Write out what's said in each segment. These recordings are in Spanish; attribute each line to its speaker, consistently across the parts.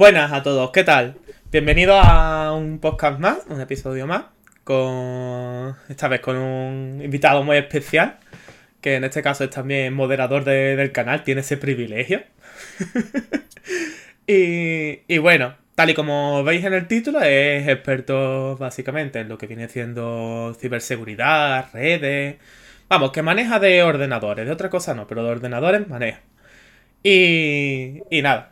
Speaker 1: Buenas a todos, ¿qué tal? Bienvenidos a un podcast más, un episodio más, con esta vez con un invitado muy especial, que en este caso es también moderador de- del canal, tiene ese privilegio. y, y bueno, tal y como veis en el título, es experto básicamente en lo que viene siendo ciberseguridad, redes. Vamos, que maneja de ordenadores, de otra cosa no, pero de ordenadores maneja. Y, y nada.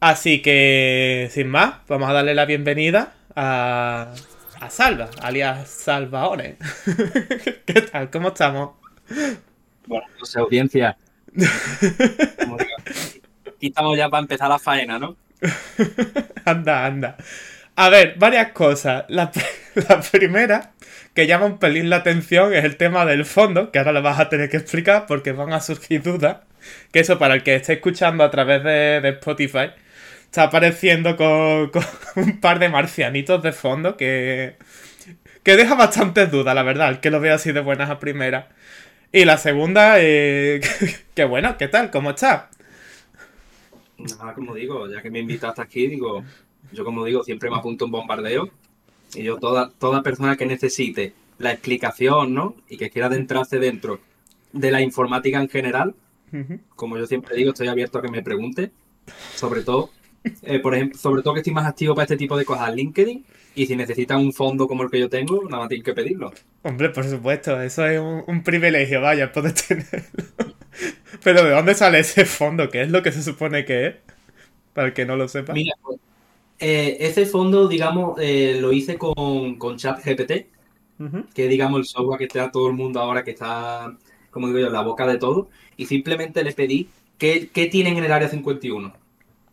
Speaker 1: Así que, sin más, vamos a darle la bienvenida a, a Salva, alias Salvaone. ¿Qué tal? ¿Cómo estamos?
Speaker 2: Bueno, no sé, audiencia. Aquí estamos ya para empezar la faena, ¿no?
Speaker 1: Anda, anda. A ver, varias cosas. La, la primera, que llama un pelín la atención, es el tema del fondo, que ahora lo vas a tener que explicar porque van a surgir dudas. Que eso, para el que esté escuchando a través de, de Spotify, está apareciendo con, con un par de marcianitos de fondo que, que deja bastantes dudas, la verdad, el que lo vea así de buenas a primeras. Y la segunda, eh, que bueno, ¿qué tal? ¿Cómo estás?
Speaker 2: Nada, como digo, ya que me invitaste aquí, digo, yo como digo, siempre me apunto un bombardeo. Y yo, toda, toda persona que necesite la explicación, ¿no? Y que quiera adentrarse dentro de la informática en general, como yo siempre digo, estoy abierto a que me pregunte. Sobre todo, eh, por ejemplo, sobre todo que estoy más activo para este tipo de cosas, LinkedIn. Y si necesitan un fondo como el que yo tengo, nada más tienen que pedirlo.
Speaker 1: Hombre, por supuesto, eso es un, un privilegio, vaya, poder tenerlo. Pero ¿de dónde sale ese fondo? ¿Qué es lo que se supone que es? Para el que no lo sepa.
Speaker 2: Mira, eh, ese fondo, digamos, eh, lo hice con, con ChatGPT,
Speaker 1: Ujú.
Speaker 2: que es, digamos, el software que está todo el mundo ahora, que está, como digo yo, en la boca de todo, y simplemente le pedí qué, qué tienen en el área 51.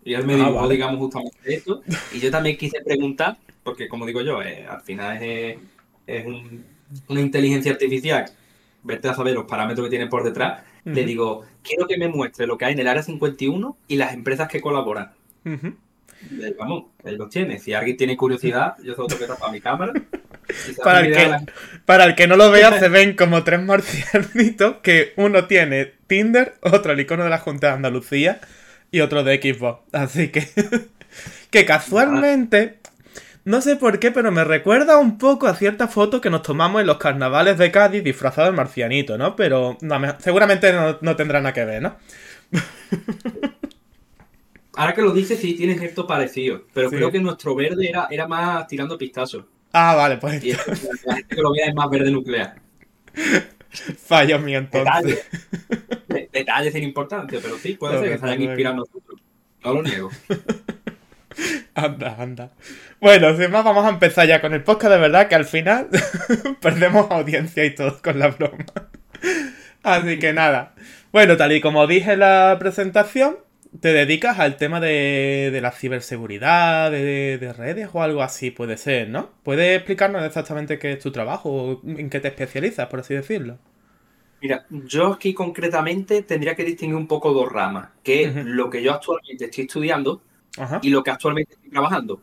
Speaker 2: Y él me
Speaker 1: Ah, vale.
Speaker 2: digamos, justamente esto, y yo también quise preguntar, porque como digo yo, eh, al final es, es un- una inteligencia artificial, vete a saber los parámetros que tiene por detrás, le
Speaker 1: Ujú.
Speaker 2: digo, quiero que me muestre lo que hay en el área 51 y las empresas que colaboran.
Speaker 1: Ujú.
Speaker 2: Eh, Vamos, él los tiene. Si alguien tiene curiosidad, yo solo tengo que tapar mi cámara.
Speaker 1: Para el que-
Speaker 2: la-
Speaker 1: Para el que no lo vea, se ven como tres marcianitos que uno tiene Tinder, otro el icono de la Junta de Andalucía y otro de Xbox. Así que, que casualmente, no sé por qué, pero me recuerda un poco a cierta foto que nos tomamos en los carnavales de Cádiz disfrazados de marcianito, ¿no? Pero no, seguramente no, no tendrá nada que ver, ¿no?
Speaker 2: Ahora que lo dices, sí tiene cierto parecido. Pero
Speaker 1: Sí.
Speaker 2: creo que nuestro verde era, era más tirando pistazos.
Speaker 1: Ah, vale, pues
Speaker 2: Y gente que lo vea es más verde nuclear.
Speaker 1: fallo mío entonces.
Speaker 2: Detalles. De- Detalles sin importancia, pero sí, puede ser que se hayan inspirado nosotros. No lo niego.
Speaker 1: Anda, anda. Bueno, sin más, vamos a empezar ya con el podcast de verdad, que al final perdemos audiencia y todo con la broma. Así que nada. Bueno, tal y como dije en la presentación, te dedicas al tema de, de la ciberseguridad, de, de redes o algo así, puede ser, ¿no? ¿Puedes explicarnos exactamente qué es tu trabajo o en qué te especializas, por así decirlo?
Speaker 2: Mira, yo aquí concretamente tendría que distinguir un poco dos ramas, que es lo que yo actualmente estoy estudiando y lo que actualmente estoy trabajando.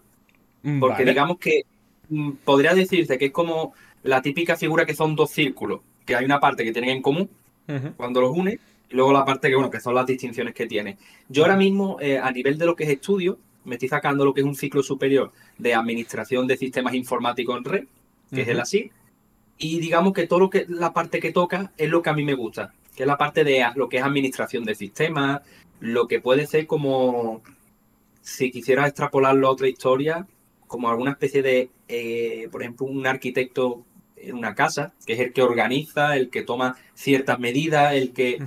Speaker 2: Porque
Speaker 1: Vale.
Speaker 2: digamos que mm, podría decirse que es como la típica figura que son dos círculos, que hay una parte que tienen en común cuando los une y luego la parte que, bueno, que son las distinciones que tiene. Yo ahora mismo, eh, a nivel de lo que es estudio, me estoy sacando lo que es un ciclo superior de administración de sistemas informáticos en red, que es el
Speaker 1: Ujú.
Speaker 2: Y digamos que todo lo que la parte que toca es lo que a mí me gusta, que es la parte de lo que es administración de sistemas, lo que puede ser como, si quisiera extrapolarlo a otra historia, como alguna especie de, eh, por ejemplo, un arquitecto en una casa, que es el que organiza, el que toma ciertas medidas, el que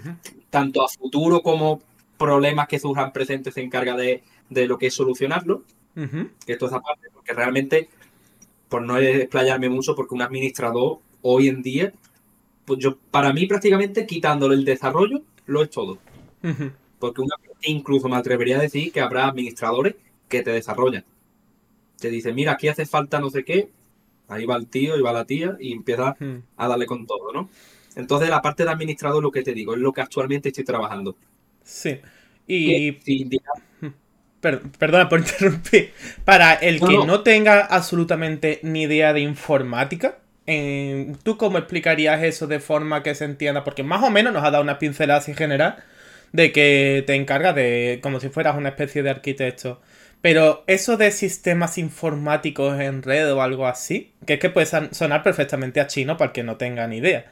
Speaker 2: tanto a futuro como problemas que surjan presentes se encarga de, de lo que es solucionarlo
Speaker 1: Ujú.
Speaker 2: que es toda esa parte, porque realmente, por no explayarme mucho, porque un administrador hoy en día, pues yo, para mí prácticamente quitándole el desarrollo, lo es todo. Porque una, incluso me atrevería a decir que habrá administradores que te desarrollan. Te dicen, mira, aquí hace falta no sé qué, ahí va el tío, y va la tía, y empieza a darle con todo, ¿no? Entonces la parte de administrador, lo que te digo, es lo que actualmente estoy trabajando.
Speaker 1: Sí. Y
Speaker 2: Que, si digamos,
Speaker 1: Per- perdona por interrumpir. Para el que
Speaker 2: no.
Speaker 1: no tenga absolutamente ni idea de informática, eh, ¿tú cómo explicarías eso de forma que se entienda? Porque más o menos nos ha dado una pincelada así general de que te encarga de como si fueras una especie de arquitecto. Pero eso de sistemas informáticos en red o algo así, que es que puede sonar perfectamente a chino para el que no tenga ni idea.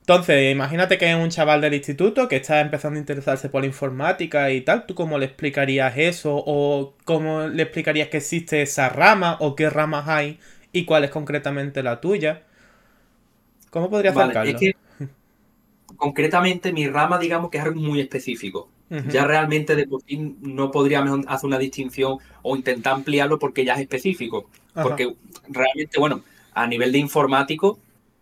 Speaker 1: Entonces, imagínate que es un chaval del instituto que está empezando a interesarse por la informática y tal. ¿Tú cómo le explicarías eso? ¿O cómo le explicarías que existe esa rama? ¿O qué ramas hay? ¿Y cuál es concretamente la tuya? ¿Cómo podría
Speaker 2: vale, concretamente mi rama, digamos que es algo muy específico. Ya realmente de por sí no podríamos hacer una distinción o intentar ampliarlo porque ya es específico. Porque realmente, bueno, a nivel de informático,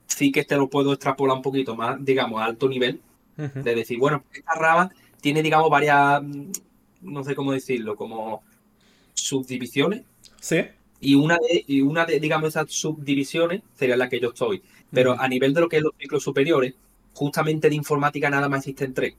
Speaker 2: sí que te lo puedo extrapolar un poquito más, digamos, a alto nivel. De decir, bueno, esta rama tiene, digamos, varias, mm, no sé cómo decirlo, como subdivisiones.
Speaker 1: Sí.
Speaker 2: Y una de, y una de digamos, esas subdivisiones sería la que yo estoy. Pero a nivel de lo que es los ciclos superiores, justamente de informática nada más existen tres.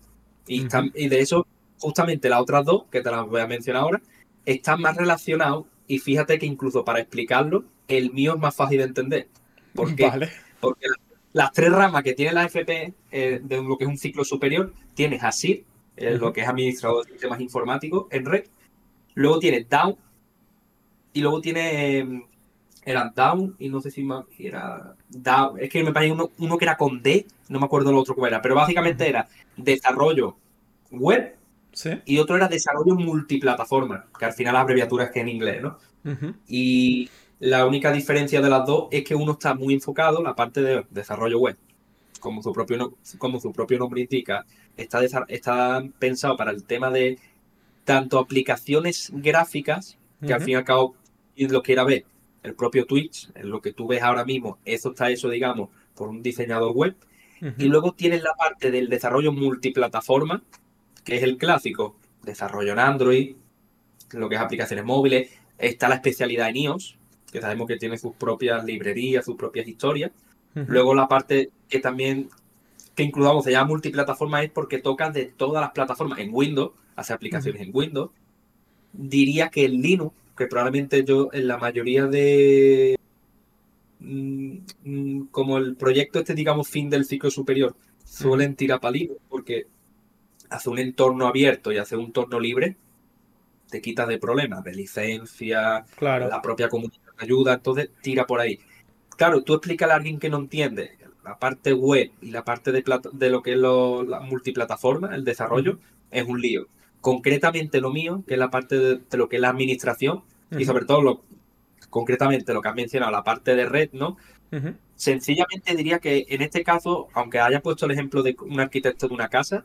Speaker 2: Y, de eso, justamente las otras dos, que te las voy a mencionar ahora, están más relacionados y fíjate que incluso para explicarlo, el mío es más fácil de entender. Porque, porque las tres ramas que tiene la FP eh, de lo que es un ciclo superior, tienes ASIR, eh, lo que es administrador de sistemas informáticos en red, luego tienes DAO, y luego tiene em, era Down y no sé si más era Down. Es que me parece uno, uno que era con D, no me acuerdo lo otro que era, pero básicamente era desarrollo web y otro era desarrollo multiplataforma, que al final la abreviatura es que en inglés, ¿no? Y la única diferencia de las dos es que uno está muy enfocado, la parte de desarrollo web, como su propio, como su propio nombre indica, está, está pensado para el tema de tanto aplicaciones gráficas, que al fin y al cabo lo quiera ver el propio Twitch, en lo que tú ves ahora mismo, eso está hecho, digamos, por un diseñador web. Y luego tienes la parte del desarrollo multiplataforma, que es el clásico, desarrollo en Android, lo que es aplicaciones móviles. Está la especialidad en iOS, que sabemos que tiene sus propias librerías, sus propias historias. Luego la parte que también, que incluamos, se llama multiplataforma, es porque toca de todas las plataformas. En Windows, hace aplicaciones en Windows. Diría que en Linux que probablemente yo en la mayoría de mm, mm, como el proyecto este digamos fin del ciclo superior suelen tirar palitos porque hace un entorno abierto y hace un entorno libre te quita de problemas de licencia
Speaker 1: claro.
Speaker 2: la propia comunidad ayuda entonces tira por ahí. Claro tú explícale a alguien que no entiende la parte web y la parte de, de lo que es la multiplataforma el desarrollo es un lío. Concretamente lo mío, que es la parte de, lo que es la administración, y sobre todo lo, concretamente lo que has mencionado, la parte de red, ¿no? Sencillamente diría que en este caso, aunque haya puesto el ejemplo de un arquitecto de una casa,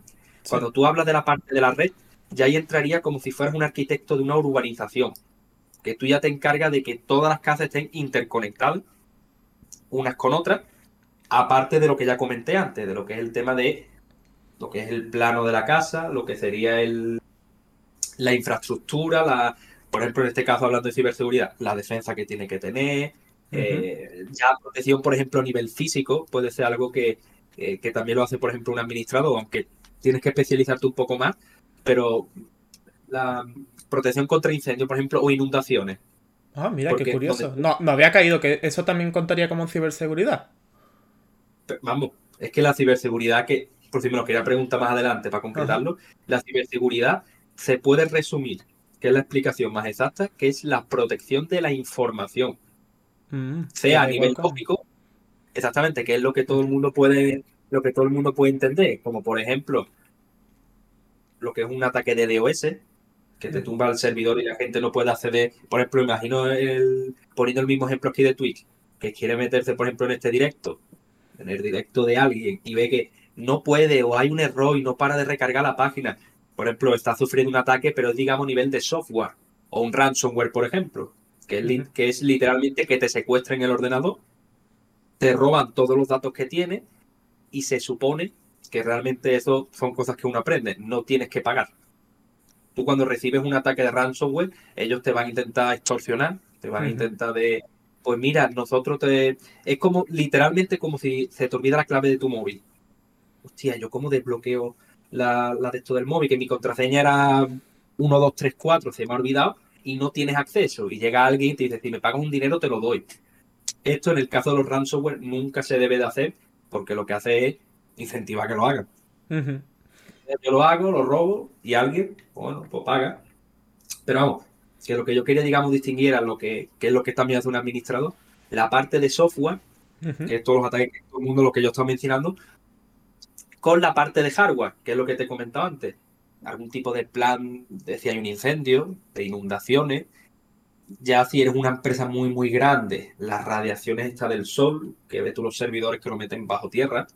Speaker 2: cuando tú hablas de la parte de la red, ya ahí entraría como si fueras un arquitecto de una urbanización, que tú ya te encargas de que todas las casas estén interconectadas unas con otras, aparte de lo que ya comenté antes, de lo que es el tema de lo que es el plano de la casa, lo que sería el, la infraestructura, la, por ejemplo, en este caso hablando de ciberseguridad, la defensa que tiene que tener, eh, ya protección, por ejemplo, a nivel físico, puede ser algo que, eh, que también lo hace, por ejemplo, un administrador, aunque tienes que especializarte un poco más, pero la protección contra incendios, por ejemplo, o inundaciones.
Speaker 1: Ah, mira, qué curioso. No, me había caído que eso también contaría como ciberseguridad.
Speaker 2: Vamos, es que la ciberseguridad que por si me lo quería preguntar más adelante para concretarlo, la ciberseguridad se puede resumir, que es la explicación más exacta, que es la protección de la información. Mm, sea a nivel lógico, exactamente, que es lo que todo el mundo puede, lo que todo el mundo puede entender, como por ejemplo, lo que es un ataque de DOS, que te tumba el servidor y la gente no puede acceder. Por ejemplo, imagino el, poniendo el mismo ejemplo aquí de Twitch, que quiere meterse, por ejemplo, en este directo, en el directo de alguien, y ve que no puede o hay un error y no para de recargar la página. Por ejemplo, está sufriendo un ataque, pero es, digamos, nivel de software. O un ransomware, por ejemplo. Que es, que es literalmente que te secuestren el ordenador, te roban todos los datos que tiene y se supone que realmente eso son cosas que uno aprende. No tienes que pagar. Tú cuando recibes un ataque de ransomware, ellos te van a intentar extorsionar, te van a intentar de, pues mira, nosotros te... Es como literalmente como si se te olvida la clave de tu móvil hostia, yo cómo desbloqueo la, la de esto del móvil, que mi contraseña era 1, 2, 3, 4, se me ha olvidado y no tienes acceso. Y llega alguien y te dice, si me pagas un dinero, te lo doy. Esto en el caso de los ransomware nunca se debe de hacer porque lo que hace es incentivar que lo hagan. Yo lo hago, lo robo y alguien, bueno, pues paga. Pero vamos, que lo que yo quería, digamos, distinguir era lo que, es lo que también hace un administrador, la parte de software, que es todos los ataques, todo el mundo lo que yo estaba mencionando, con la parte de hardware, que es lo que te he comentado antes. Algún tipo de plan de si hay un incendio, de inundaciones. Ya si eres una empresa muy, muy grande, las radiaciones está del sol, que ves tú los servidores que lo meten bajo tierra.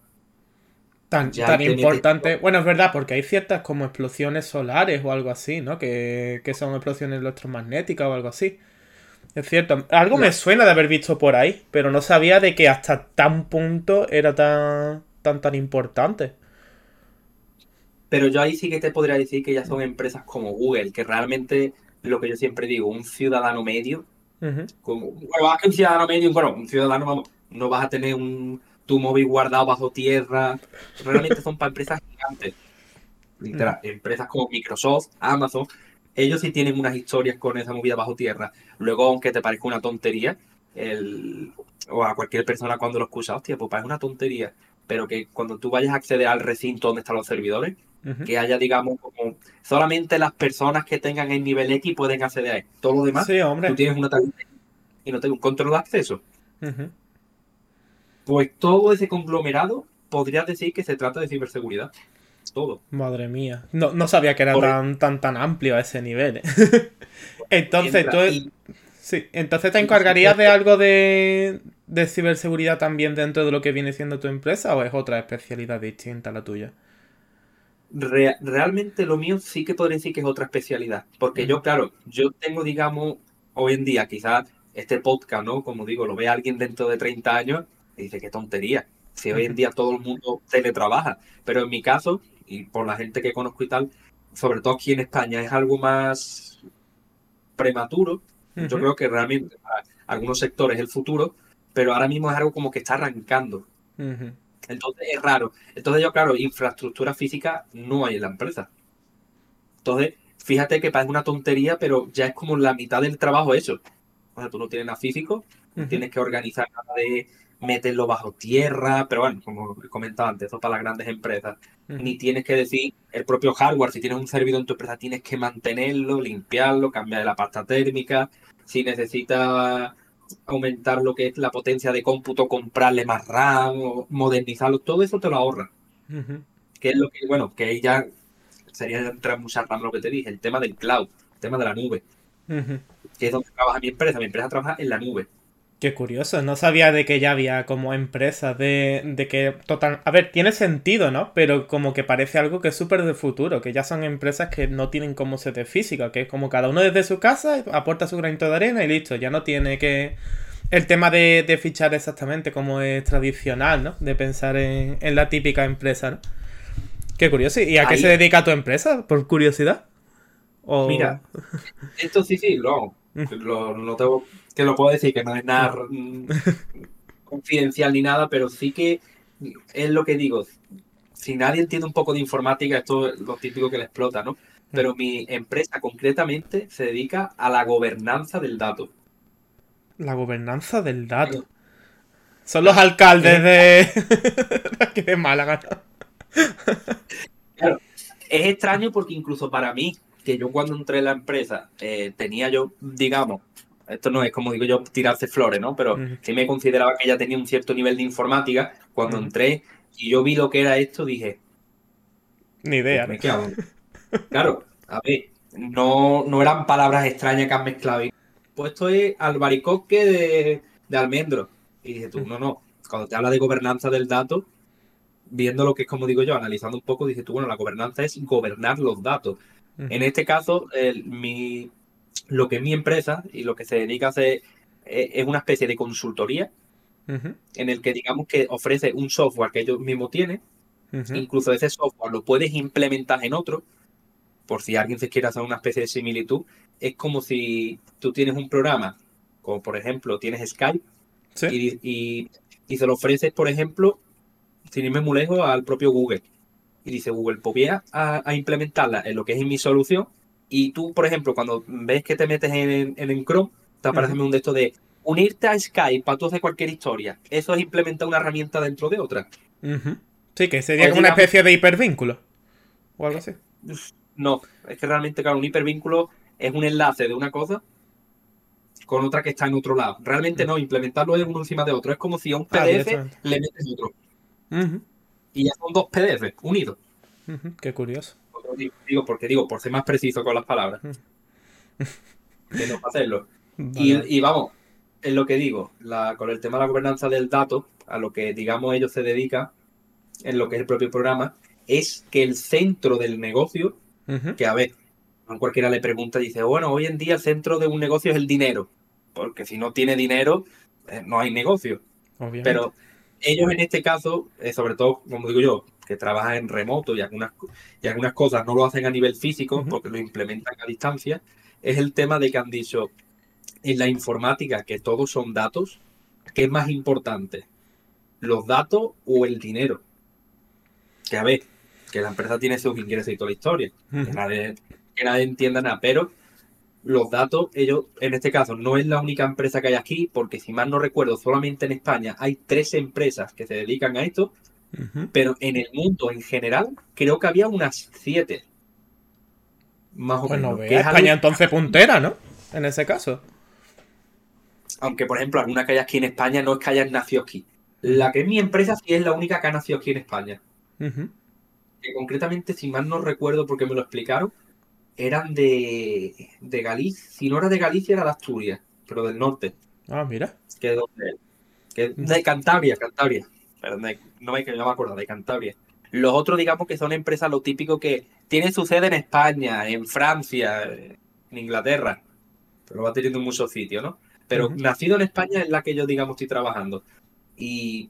Speaker 1: Tan, tan importante. Bueno, es verdad, porque hay ciertas como explosiones solares o algo así, ¿no? Que, que son explosiones electromagnéticas o algo así. Es cierto. Algo me suena de haber visto por ahí, pero no sabía de que hasta tan punto era tan, tan, tan importante.
Speaker 2: Pero yo ahí sí que te podría decir que ya son empresas como Google, que realmente lo que yo siempre digo, un ciudadano medio, como, bueno, que un ciudadano medio, bueno, un ciudadano, vamos, no vas a tener un, tu móvil guardado bajo tierra. Realmente son para empresas gigantes. Literal, empresas como Microsoft, Amazon, ellos sí tienen unas historias con esa movida bajo tierra. Luego, aunque te parezca una tontería, el, o a cualquier persona cuando lo escucha, hostia, pues parece una tontería. Pero que cuando tú vayas a acceder al recinto donde están los servidores, que haya, digamos, como solamente las personas que tengan el nivel X pueden acceder a él. Todo lo demás, tú tienes una tarjeta y no tienes un control de acceso. Pues todo ese conglomerado podrías decir que se trata de ciberseguridad. Todo.
Speaker 1: Madre mía. No, sabía que era tan, tan, tan amplio a ese nivel. ¿eh? entonces, tú. Sí, entonces te encargarías de algo de, de ciberseguridad también dentro de lo que viene siendo tu empresa o es otra especialidad distinta a la tuya?
Speaker 2: realmente lo mío sí que podría decir que es otra especialidad. Porque yo, claro, yo tengo, digamos, hoy en día, quizás este podcast, ¿no? Como digo, lo ve alguien dentro de 30 años y dice, qué tontería. Si hoy en día todo el mundo teletrabaja. Pero en mi caso, y por la gente que conozco y tal, sobre todo aquí en España, es algo más prematuro. Yo creo que realmente para algunos sectores es el futuro, pero ahora mismo es algo como que está arrancando. Entonces es raro. Entonces yo, claro, infraestructura física no hay en la empresa. Entonces, fíjate que parece una tontería, pero ya es como la mitad del trabajo hecho. O sea, tú no tienes nada físico, tienes que organizar nada de meterlo bajo tierra, pero bueno, como he comentado antes, eso para las grandes empresas. Ni tienes que decir el propio hardware, si tienes un servidor en tu empresa, tienes que mantenerlo, limpiarlo, cambiar la pasta térmica. Si necesitas aumentar lo que es la potencia de cómputo, comprarle más RAM o modernizarlo, todo eso te lo ahorra. Que es lo que, bueno, que ahí ya sería entrar mucha RAM lo que te dije, el tema del cloud, el tema de la nube. Que es donde trabaja mi empresa. Mi empresa trabaja en la nube.
Speaker 1: Qué curioso, no sabía de que ya había como empresas de, de que total... A ver, tiene sentido, ¿no? Pero como que parece algo que es súper de futuro, que ya son empresas que no tienen como sede física, que es como cada uno desde su casa aporta su granito de arena y listo, ya no tiene que... El tema de, de fichar exactamente como es tradicional, ¿no? De pensar en, la típica empresa, ¿no? Qué curioso. ¿Y a qué se dedica tu empresa? Por curiosidad.
Speaker 2: Mira, esto sí, sí, lo, lo, lo tengo que lo puedo decir, que no es nada mm, confidencial ni nada, pero sí que es lo que digo. Si nadie entiende un poco de informática, esto es lo típico que le explota, ¿no? Pero mi empresa concretamente se dedica a la gobernanza del dato.
Speaker 1: La gobernanza del dato. Son los alcaldes de, aquí de Málaga.
Speaker 2: Claro, es extraño porque incluso para mí, que yo cuando entré en la empresa eh, tenía yo, digamos, esto no es como digo yo tirarse flores, ¿no? Pero sí me consideraba que ella tenía un cierto nivel de informática. Cuando entré y yo vi lo que era esto, dije.
Speaker 1: Ni idea.
Speaker 2: Pues claro, a ver, no, no eran palabras extrañas que han mezclado. Pues esto es albaricoque de, de almendro. Y dije tú, no, no. Cuando te habla de gobernanza del dato, viendo lo que es como digo yo, analizando un poco, dije tú, bueno, la gobernanza es gobernar los datos. En este caso, mi lo que es mi empresa y lo que se dedica a hacer eh, es una especie de consultoría en el que digamos que ofrece un software que ellos mismos tienen. Incluso ese software lo puedes implementar en otro, por si alguien se quiere hacer una especie de similitud. Es como si tú tienes un programa, como por ejemplo tienes Skype, y, se lo ofreces, por ejemplo, sin irme muy lejos, al propio Google. Y dice Google, pues voy a, a implementarla en lo que es mi solución y tú, por ejemplo, cuando ves que te metes en, en, Chrome, te aparece un de esto de unirte a Skype para tú hacer cualquier historia. Eso es implementar una herramienta dentro de otra.
Speaker 1: Sí, que sería pues como una especie de hipervínculo. o algo así.
Speaker 2: No, es que realmente, claro, un hipervínculo es un enlace de una cosa con otra que está en otro lado. Realmente no, implementarlo es uno encima de otro. Es como si a un
Speaker 1: Ah,
Speaker 2: PDF le metes otro.
Speaker 1: Ujú,
Speaker 2: Y ya son dos PDF unidos.
Speaker 1: Qué curioso.
Speaker 2: Digo, digo, porque digo, por ser más preciso con las palabras. Que no hacerlo.
Speaker 1: Vale.
Speaker 2: Y, y vamos, es lo que digo, la, con el tema de la gobernanza del dato, a lo que digamos ellos se dedican, en lo que es el propio programa, es que el centro del negocio, que a ver, a cualquiera le pregunta, dice, bueno, hoy en día el centro de un negocio es el dinero, porque si no tiene dinero, eh, no hay negocio.
Speaker 1: obviamente.
Speaker 2: Pero ellos en este caso, eh, sobre todo, como digo yo, que trabajan en remoto y algunas, y algunas cosas no lo hacen a nivel físico porque lo implementan a distancia, es el tema de que han dicho en la informática que todos son datos, ¿qué es más importante? ¿Los datos o el dinero? Que a ver, que la empresa tiene sus ingresos y toda la historia, que nadie, que nadie entienda nada, pero los datos, ellos, en este caso, no es la única empresa que hay aquí, porque si mal no recuerdo, solamente en España hay tres empresas que se dedican a esto, pero en el mundo en general creo que había unas siete. Más o
Speaker 1: Pues no
Speaker 2: menos.
Speaker 1: vea,
Speaker 2: que es algo-
Speaker 1: España entonces puntera, ¿no? En ese caso.
Speaker 2: aunque, por ejemplo, alguna que hay aquí en España no es que hayan nacido aquí. La que es mi empresa sí es la única que ha nacido aquí en España. Que concretamente, si mal no recuerdo porque me lo explicaron, eran de, de Galicia. Si no era de Galicia, era de Asturias, pero del norte.
Speaker 1: Ah, mira.
Speaker 2: que es donde- que- de Cantabria, Cantabria. Perdón, de- no me, que no me acuerdo, de Cantabria. Los otros, digamos que son empresas lo típico que tienen su sede en España, en Francia, en Inglaterra, pero va teniendo en muchos sitios, ¿no? Pero nacido en España es la que yo, digamos, estoy trabajando. Y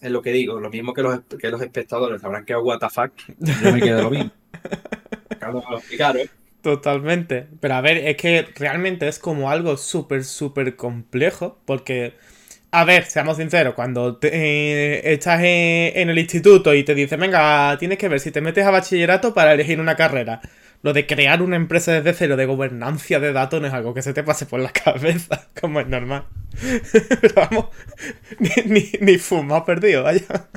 Speaker 2: es lo que digo, lo mismo que los, que los espectadores habrán quedado what the fuck, yo me quedo lo mismo. Acabo de explicar, ¿eh?
Speaker 1: Totalmente. Pero a ver, es que realmente es como algo súper, súper complejo. Porque, a ver, seamos sinceros, cuando te- eh, estás en, en el instituto y te dicen, venga, tienes que ver si te metes a bachillerato para elegir una carrera. Lo de crear una empresa desde cero de gobernancia de datos no es algo que se te pase por la cabeza, como es normal. Pero vamos, ni, ni, ni fumado perdido, vaya.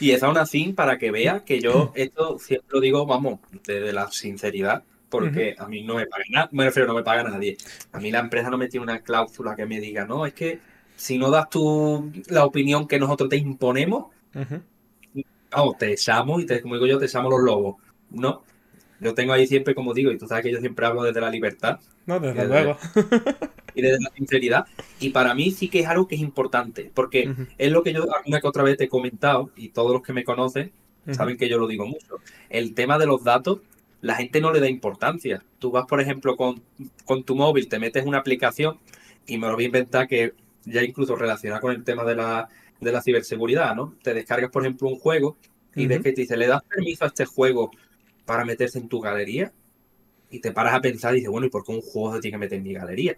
Speaker 2: Y es aún así para que vea que yo esto siempre lo digo, vamos, desde la sinceridad, porque a mí no me paga nada, me refiero, no me paga nadie. A mí la empresa no me tiene una cláusula que me diga, no, es que si no das tú la opinión que nosotros te imponemos, vamos, te echamos y te, como digo yo, te echamos los lobos. No, yo tengo ahí siempre, como digo, y tú sabes que yo siempre hablo desde la libertad
Speaker 1: No, desde
Speaker 2: Desde-
Speaker 1: luego.
Speaker 2: Y desde la sinceridad, y para mí sí que es algo que es importante, porque es lo que yo alguna que otra vez te he comentado, y todos los que me conocen saben que yo lo digo mucho. El tema de los datos, la gente no le da importancia. Tú vas, por ejemplo, con, con tu móvil, te metes una aplicación y me lo voy a inventar que ya incluso relacionada con el tema de la, de la ciberseguridad, ¿no? Te descargas, por ejemplo, un juego y ves
Speaker 1: Ujú.
Speaker 2: que te dice, ¿le das permiso a este juego para meterse en tu galería? Y te paras a pensar y dices, bueno, ¿y por qué un juego se tiene que meter en mi galería?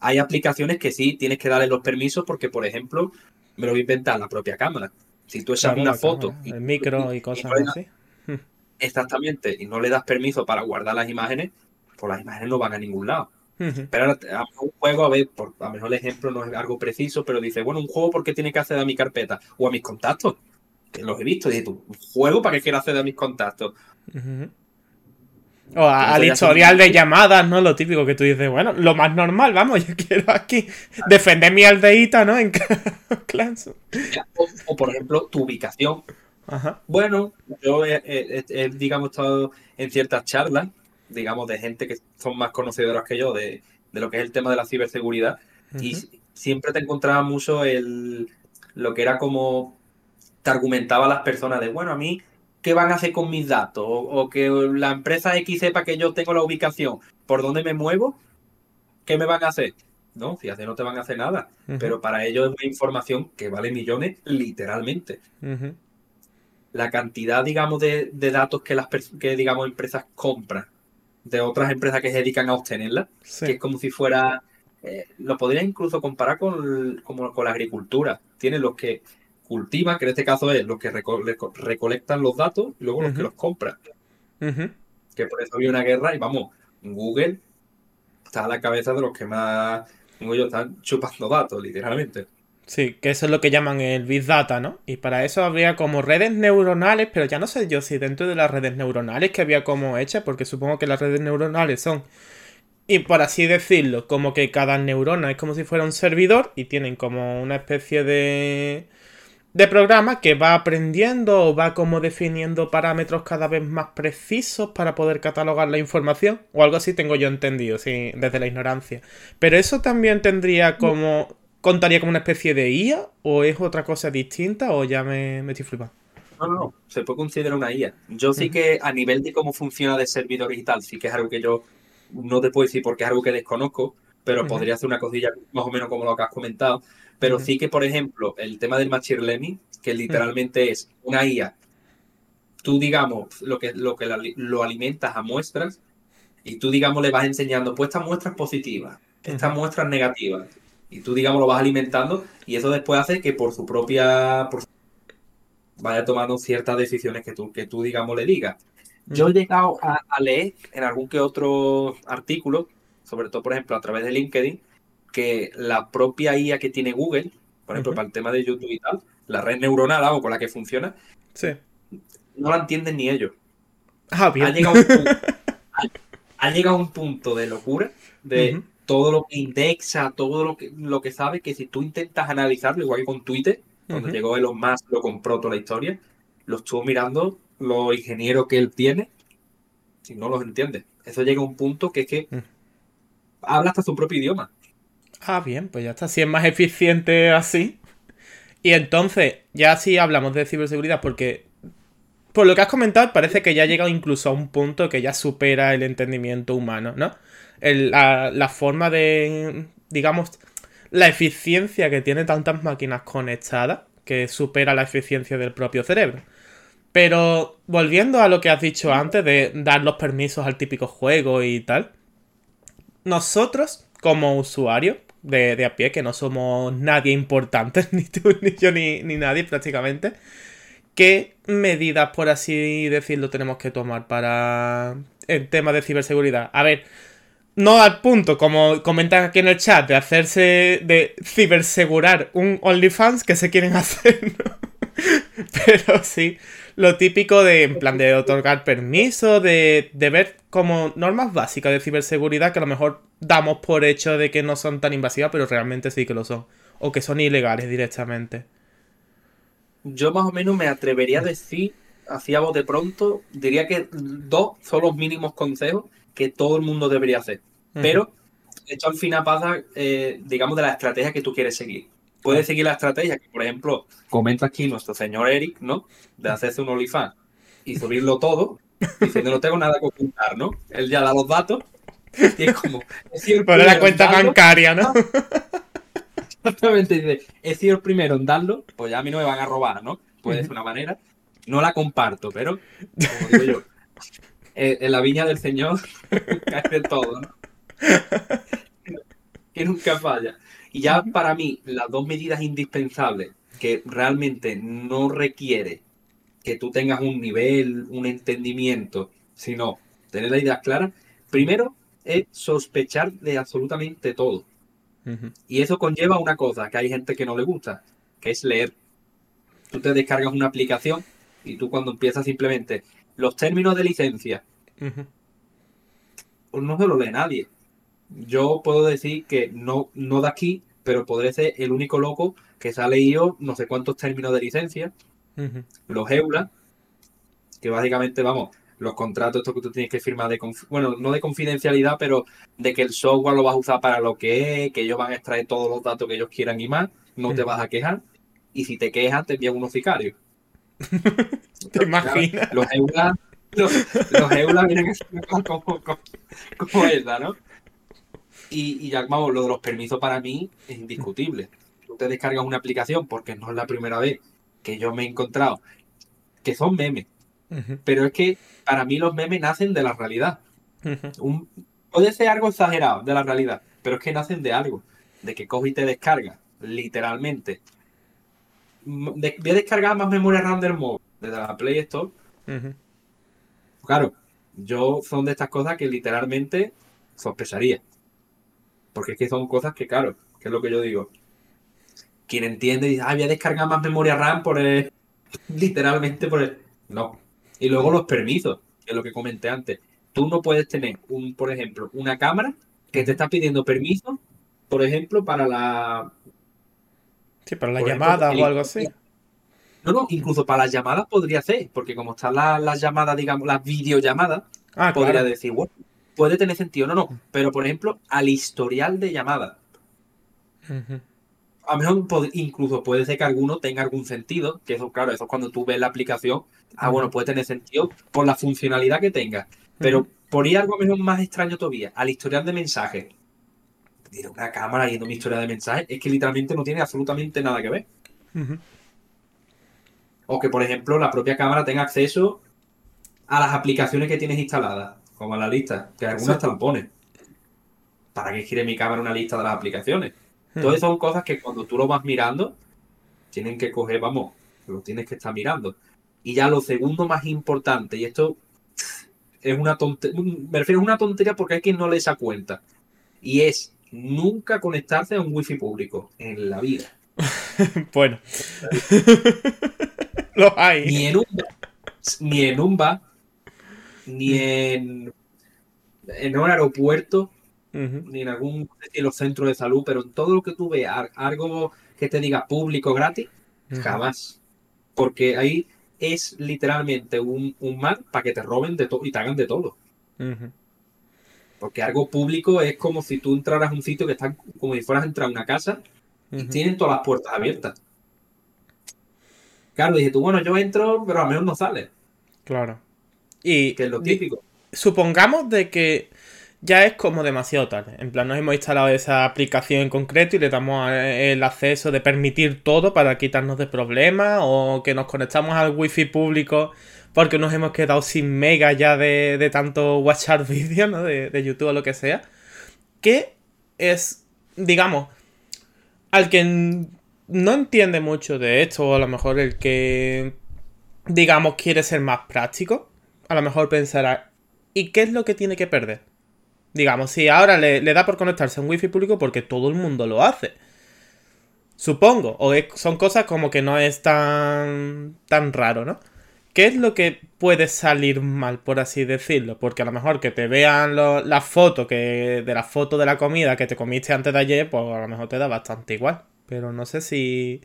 Speaker 2: Hay aplicaciones que sí tienes que darle los permisos porque, por ejemplo, me lo voy a inventar la propia cámara. Si tú echas
Speaker 1: Claro,
Speaker 2: una foto
Speaker 1: cámara,
Speaker 2: y-
Speaker 1: el micro y
Speaker 2: y
Speaker 1: cosas
Speaker 2: no le das-
Speaker 1: así.
Speaker 2: Exactamente, y no le das permiso para guardar las imágenes, pues las imágenes no van a ningún lado.
Speaker 1: Ujú.
Speaker 2: Pero ahora, a un juego, a ver, por, a lo mejor el ejemplo no es algo preciso, pero dice, bueno, un juego, ¿por qué tiene que acceder a mi carpeta? O a mis contactos, que los he visto, y dices tú, un juego, ¿para qué quiero acceder a mis contactos?
Speaker 1: Ujú. O a- al historial de llamadas, ¿no? Lo típico que tú dices, bueno, lo más normal, vamos, yo quiero aquí defender mi aldeíta, ¿no? En Clans.
Speaker 2: O, o, por ejemplo, tu ubicación.
Speaker 1: Ajá.
Speaker 2: Bueno, yo he, he- he- he, digamos, estado en ciertas charlas, digamos, de gente que son más conocedoras que yo de, de lo que es el tema de la ciberseguridad, y siempre te encontraba mucho el lo que era como te argumentaba las personas de bueno a mí qué van a hacer con mis datos o, o que la empresa X sepa que yo tengo la ubicación por dónde me muevo qué me van a hacer no fíjate no te van a hacer nada. Pero para ellos es una información que vale millones literalmente. La cantidad digamos de, de datos que las que digamos empresas compran de otras empresas que se dedican a obtenerlas que es como si fuera, eh, lo podría incluso comparar con, como con la agricultura. Tiene los que cultivan, que en este caso es los que reco- reco- recolectan los datos, y luego los que los compran. Que por eso había una guerra y vamos, Google está a la cabeza de los que más, como yo, están chupando datos, literalmente.
Speaker 1: Sí, que eso es lo que llaman el Big Data, ¿no? Y para eso habría como redes neuronales, pero ya no sé yo si dentro de las redes neuronales que había como hechas, porque supongo que las redes neuronales son, y por así decirlo, como que cada neurona es como si fuera un servidor y tienen como una especie de de programa que va aprendiendo o va como definiendo parámetros cada vez más precisos para poder catalogar la información o algo así tengo yo entendido, sí, desde la ignorancia. Pero eso también tendría como contaría como una especie de IA o es otra cosa distinta o ya me, me estoy flipando.
Speaker 2: No, no, no, se puede considerar una IA. Yo sí que a nivel de cómo funciona de servidores y tal, sí que es algo que yo no te puedo decir porque es algo que desconozco, pero podría hacer una cosilla más o menos como lo que has comentado. Pero sí que, por ejemplo, el tema del Machine Learning, que literalmente es una IA, tú, digamos, lo que, lo, que lo alimentas a muestras y tú, digamos, le vas enseñando, pues esta muestra es positiva, esta muestra es negativa. Y tú, digamos, lo vas alimentando y eso después hace que por su propia... vaya tomando ciertas decisiones que tú, que tú digamos, le digas. Yo he llegado a, a, leer en algún que otro artículo, sobre todo, por ejemplo, a través de LinkedIn, que la propia IA que tiene Google, por ejemplo, para el tema de YouTube y tal, la red neuronal o con la que funciona, no la entienden ni ellos.
Speaker 1: Ah,
Speaker 2: ha, llegado un ha, llegado un punto de locura de todo lo que indexa, todo lo que, lo que sabe, que si tú intentas analizarlo, igual que con Twitter, cuando llegó Elon Musk, lo compró toda la historia, lo estuvo mirando los ingenieros que él tiene, si no los entiende. Eso llega a un punto que es que habla hasta su propio idioma.
Speaker 1: Ah, bien, pues ya está. Si es más eficiente así. Y entonces, ya sí hablamos de ciberseguridad, porque por lo que has comentado, parece que ya ha llegado incluso a un punto que ya supera el entendimiento humano, ¿no? la, forma de, digamos, la eficiencia que tiene tantas máquinas conectadas, que supera la eficiencia del propio cerebro. Pero volviendo a lo que has dicho antes de dar los permisos al típico juego y tal, nosotros como usuarios de, a pie, que no somos nadie importante, ni tú, ni yo, ni, nadie prácticamente. ¿Qué medidas, por así decirlo, tenemos que tomar para el tema de ciberseguridad? A ver, no al punto, como comentan aquí en el chat, de hacerse, de cibersegurar un OnlyFans que se quieren hacer, ¿no? Pero sí, lo típico de, en plan, de otorgar permiso, de, de ver como normas básicas de ciberseguridad que a lo mejor damos por hecho de que no son tan invasivas, pero realmente sí que lo son. O que son ilegales directamente.
Speaker 2: Yo más o menos me atrevería a decir, hacía de pronto, diría que dos son los mínimos consejos que todo el mundo debería hacer. Pero esto al final pasa, eh, digamos, de la estrategia que tú quieres seguir puede seguir la estrategia que, por ejemplo, comenta aquí nuestro señor Eric, ¿no? De hacerse un OnlyFans y subirlo todo, diciendo no tengo nada que ocultar, ¿no? Él ya da los datos y es como...
Speaker 1: Por la cuenta bancaria, ¿no?
Speaker 2: Exactamente, dice, he sido el primero en darlo, pues ya a mí no me van a robar, ¿no? Puede ser una manera. No la comparto, pero, como digo yo, en la viña del Señor cae de todo, ¿no? Que nunca falla. Y ya para mí, las dos medidas indispensables que realmente no requiere que tú tengas un nivel, un entendimiento, sino tener la idea clara, primero es sospechar de absolutamente todo. Y eso conlleva una cosa que hay gente que no le gusta, que es leer. Tú te descargas una aplicación y tú cuando empiezas simplemente los términos de licencia, pues no se lo lee nadie. Yo puedo decir que no, no de aquí pero podré ser el único loco que se ha leído no sé cuántos términos de licencia, los EULA, que básicamente, vamos, los contratos estos que tú tienes que firmar de, bueno, no de confidencialidad, pero de que el software lo vas a usar para lo que es, que ellos van a extraer todos los datos que ellos quieran y más, no te vas a quejar, y si te quejas te envían unos sicarios.
Speaker 1: ¿Te imaginas?
Speaker 2: Los EULA, los, EULA vienen como, como, como esa, ¿no? Y, ya, vamos, lo de los permisos para mí es indiscutible. Tú te descargas una aplicación porque no es la primera vez que yo me he encontrado que son memes. Pero es que para mí los memes nacen de la realidad. puede ser algo exagerado de la realidad, pero es que nacen de algo. De que coges y te descargas, literalmente. voy a descargar más memoria RAM del móvil desde la Play Store. Claro, yo son de estas cosas que literalmente sospecharía. Porque es que son cosas que, claro, que es lo que yo digo. quien entiende dice, ah, voy a descargar más memoria RAM por el... literalmente por el... No. Y luego los permisos, que es lo que comenté antes. Tú no puedes tener, un, por ejemplo, una cámara que te está pidiendo permiso, por ejemplo, para la...
Speaker 1: Sí, para la llamada o algo así.
Speaker 2: No, no, incluso para las llamadas podría ser, porque como están las, llamadas, digamos, las videollamadas, ah, podría decir, bueno, puede tener sentido, no, no, pero por ejemplo, al historial de llamadas. A lo mejor incluso puede ser que alguno tenga algún sentido, que eso, claro, eso es cuando tú ves la aplicación, ah, bueno, puede tener sentido por la funcionalidad que tenga. Pero por ir algo mejor más extraño todavía, al historial de mensajes. Tiene una cámara yendo mi historial de mensajes, es que literalmente no tiene absolutamente nada que ver. O que, por ejemplo, la propia cámara tenga acceso a las aplicaciones que tienes instaladas, como la lista, que algunas te lo ponen. ¿Para qué quiere mi cámara una lista de las aplicaciones? Hmm. Todas son cosas que cuando tú lo vas mirando, tienen que coger, vamos, lo tienes que estar mirando. Y ya lo segundo más importante, y esto es una tontería, me refiero a una tontería porque hay quien no le esa cuenta, y es nunca conectarse a un wifi público en la vida.
Speaker 1: bueno. Lo hay.
Speaker 2: Ni en un ni en un bar, ni en, en un aeropuerto, ni en algún centro de salud, pero en todo lo que tú veas, algo que te diga público gratis, jamás. Porque ahí es literalmente un, un mal para que te roben de todo y te hagan de todo. Porque algo público es como si tú entraras a un sitio que está como si fueras a entrar a una casa y tienen todas las puertas abiertas. Claro, dije tú, bueno, yo entro, pero a mejor no sale.
Speaker 1: Claro. Y
Speaker 2: que es lo típico.
Speaker 1: Supongamos de que ya es como demasiado tarde. En plan, nos hemos instalado esa aplicación en concreto y le damos el acceso de permitir todo para quitarnos de problemas o que nos conectamos al wifi público porque nos hemos quedado sin mega ya de, tanto watchar vídeos, ¿no? De, de YouTube o lo que sea. Que es, digamos, al que no entiende mucho de esto, o a lo mejor el que, digamos, quiere ser más práctico, a lo mejor pensará, ¿y qué es lo que tiene que perder? Digamos, si ahora le, da por conectarse a un wifi público porque todo el mundo lo hace. Supongo, o son cosas como que no es tan, tan raro, ¿no? ¿Qué es lo que puede salir mal, por así decirlo? Porque a lo mejor que te vean las fotos que de la foto de la comida que te comiste antes de ayer, pues a lo mejor te da bastante igual pero no sé si,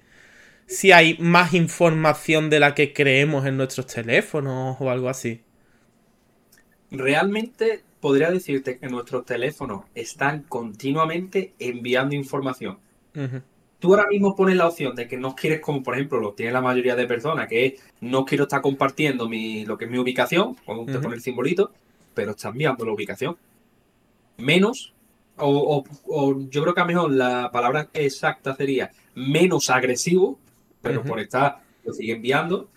Speaker 1: si hay más información de la que creemos en nuestros teléfonos o algo así.
Speaker 2: Realmente podría decirte que nuestros teléfonos están continuamente enviando información. Tú ahora mismo pones la opción de que no quieres, como por ejemplo lo tiene la mayoría de personas, que es no quiero estar compartiendo mi, lo que es mi ubicación, cuando pone el simbolito, pero está enviando la ubicación. Menos o, yo creo que a lo mejor la palabra exacta sería menos agresivo, pero por estar, lo sigue enviando.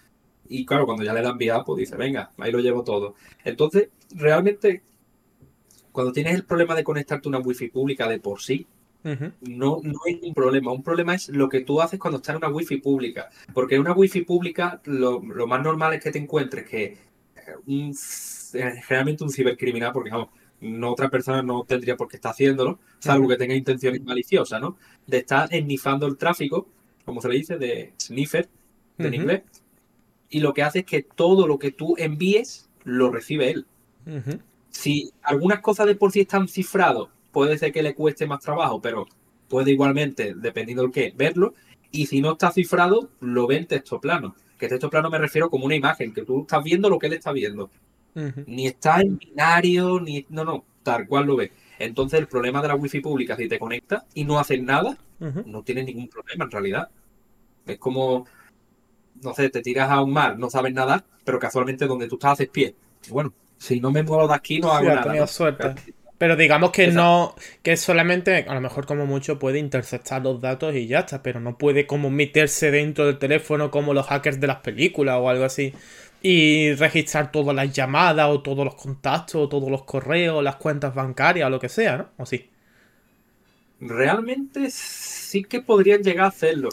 Speaker 2: Y claro, cuando ya le da enviado, pues dice, venga, ahí lo llevo todo. Entonces, realmente, cuando tienes el problema de conectarte a una wifi pública de por sí, no, no hay un problema. Un problema es lo que tú haces cuando estás en una wifi pública. Porque en una wifi pública, lo, más normal es que te encuentres que eh, un, eh, generalmente un cibercriminal, porque vamos, no otra persona no tendría por qué estar haciéndolo, salvo que tenga intenciones maliciosas, ¿no? De estar ennifando el tráfico, como se le dice, de sniffer, en inglés, y lo que hace es que todo lo que tú envíes lo recibe él. Si algunas cosas de por sí están cifradas, puede ser que le cueste más trabajo, pero puede igualmente, dependiendo del qué, verlo. Y si no está cifrado, lo ve en texto plano. Que texto plano me refiero como una imagen, que tú estás viendo lo que él está viendo. Ni está en binario, ni. No, no, tal cual lo ve. Entonces, el problema de la wifi pública, si te conectas y no haces nada, no tienes ningún problema en realidad. Es como, no sé, te tiras a un mar, no sabes nada, pero casualmente donde tú estás haces pie. bueno, si no me muevo de aquí, no hago nada.
Speaker 1: suerte. Pero digamos que no, que solamente, a lo mejor como mucho puede interceptar los datos y ya está, pero no puede como meterse dentro del teléfono como los hackers de las películas o algo así y registrar todas las llamadas o todos los contactos o todos los correos, las cuentas bancarias o lo que sea, ¿no? ¿O sí?
Speaker 2: Realmente sí que podrían llegar a hacerlo.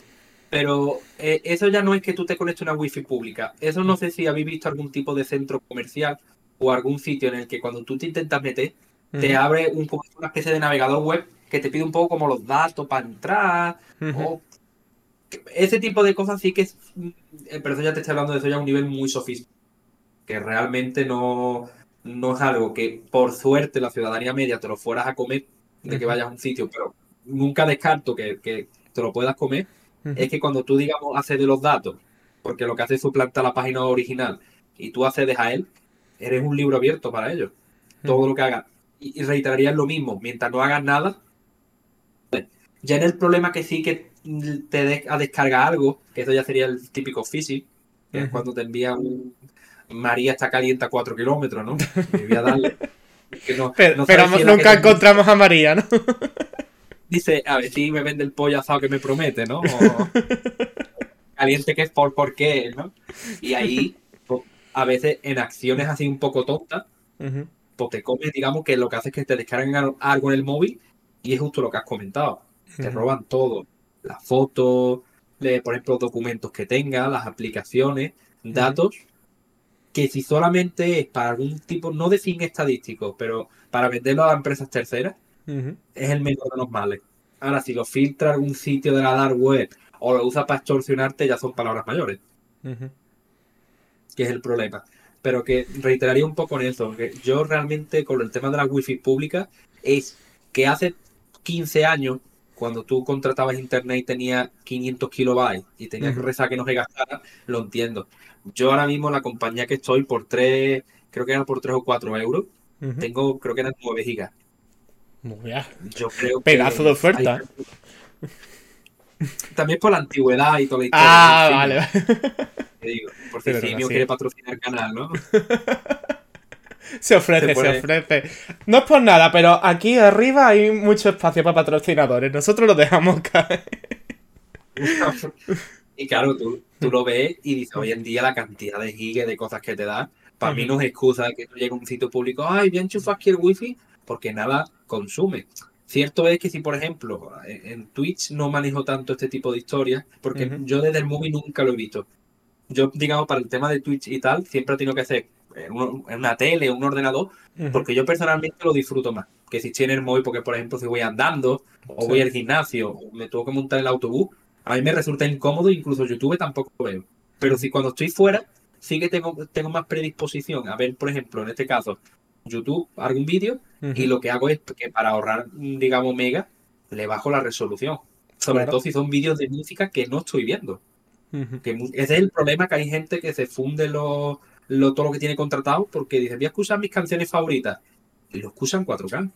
Speaker 2: Pero eh, eso ya no es que tú te conectes a una wifi pública. Eso no sé si habéis visto algún tipo de centro comercial o algún sitio en el que cuando tú te intentas meter, te abre un, una especie de navegador web que te pide un poco como los datos para entrar. O ese tipo de cosas sí que es. eh, Pero eso ya te estoy hablando de eso ya a un nivel muy sofisticado. Que realmente no, no es algo que por suerte la ciudadanía media te lo fueras a comer de que vayas a un sitio, pero nunca descarto que, que te lo puedas comer. Es que cuando tú, digamos, accedes los datos, porque lo que hace es suplantar la página original y tú accedes a él, eres un libro abierto para ellos. Todo lo que hagas. Y, y reiterarías lo mismo, mientras no hagas nada. Ya en el problema que sí que te des a descargar algo, que eso ya sería el típico phishing, que es cuando te envía un María está caliente a 4 kilómetros, ¿no? Y voy a darle. Que no-
Speaker 1: Pero,
Speaker 2: no si
Speaker 1: nunca
Speaker 2: te
Speaker 1: encontramos a María, ¿no?
Speaker 2: Dice, a ver si me vende el pollo asado que me promete, ¿no? O caliente que es por por qué, ¿no? Y ahí, a veces en acciones así un poco tontas, pues te comes, digamos que lo que hace es que te descargan al- algo en el móvil y es justo lo que has comentado. Te roban todo. Las fotos, por ejemplo, documentos que tengas, las aplicaciones, datos, que si solamente es para algún tipo, no de fin estadístico, pero para venderlo a empresas terceras, es el menor de los males. Ahora, si lo filtra algún sitio de la dark web o lo usa para extorsionarte, ya son palabras mayores,
Speaker 1: Ujú.
Speaker 2: Que es el problema. Pero que reiteraría un poco en eso, que yo realmente con el tema de la wifi pública es que hace 15 años, cuando tú contratabas internet y tenías 500 kilobytes y tenías que rezar que no se gastara, lo entiendo. Yo ahora mismo la compañía que estoy por 3, creo que era por 3 o 4 euros, tengo creo que eran 9 gigas. Yo creo que
Speaker 1: Pedazo de oferta.
Speaker 2: hay- También por la antigüedad y toda la historia.
Speaker 1: Ah, vale.
Speaker 2: Te digo. Por si Simio
Speaker 1: sí.
Speaker 2: quiere patrocinar el canal, ¿no?
Speaker 1: Se ofrece,
Speaker 2: Se
Speaker 1: ofrece. No es por nada, pero aquí arriba hay mucho espacio para patrocinadores. Nosotros lo dejamos caer.
Speaker 2: y claro, tú, tú lo ves y dices, hoy en día la cantidad de gigas de cosas que te da, para mí no es excusa de que tú llegues a un sitio público, ay, voy a enchufar aquí el wifi, porque nada consume. Cierto es que si, por ejemplo, en, en Twitch no manejo tanto este tipo de historias, porque yo desde el móvil nunca lo he visto. Yo, digamos, para el tema de Twitch y tal, siempre he tenido que hacer en una tele, un ordenador, porque yo personalmente lo disfruto más que si estoy en el móvil, porque por ejemplo si voy andando o
Speaker 1: Sí.
Speaker 2: voy al gimnasio o me tengo que montar el autobús, a mí me resulta incómodo, incluso YouTube tampoco lo veo. Pero si cuando estoy fuera, sí que tengo, tengo más predisposición a ver, por ejemplo, en este caso, YouTube, algún vídeo, y lo que hago es que para ahorrar, digamos, mega, le bajo la resolución. Sobre
Speaker 1: Claro.
Speaker 2: todo si son vídeos de música que no estoy viendo. Que ese es el problema que hay gente que se funde lo, lo- todo lo que tiene contratado porque dice, voy a escuchar mis canciones favoritas. Y lo escuchan 4K.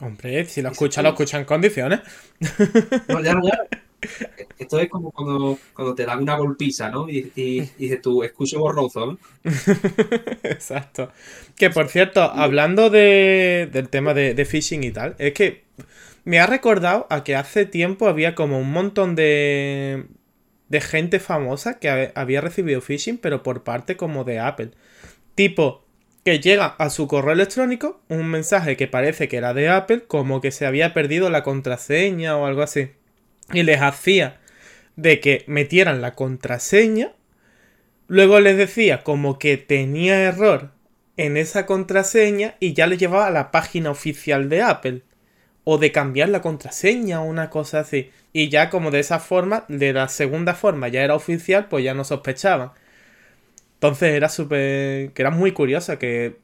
Speaker 1: Hombre, si lo
Speaker 2: Ese
Speaker 1: escucha,
Speaker 2: sí.
Speaker 1: lo escucha en condiciones.
Speaker 2: No, ya, ya. Esto es como cuando, cuando te dan una golpiza, ¿no? Y, y, y dices tú, borroso.
Speaker 1: Exacto. Que por cierto, hablando de, del tema de, de phishing y tal, es que me ha recordado a que hace tiempo había como un montón de, de gente famosa que había recibido phishing, pero por parte como de Apple. Tipo, que llega a su correo electrónico un mensaje que parece que era de Apple, como que se había perdido la contraseña o algo así. Y les hacía de que metieran la contraseña Luego les decía como que tenía error en esa contraseña y ya les llevaba a la página oficial de Apple. O de cambiar la contraseña o una cosa así. Y ya como de esa forma, de la segunda forma ya era oficial, pues ya no sospechaban. Entonces era súper... que era muy curioso que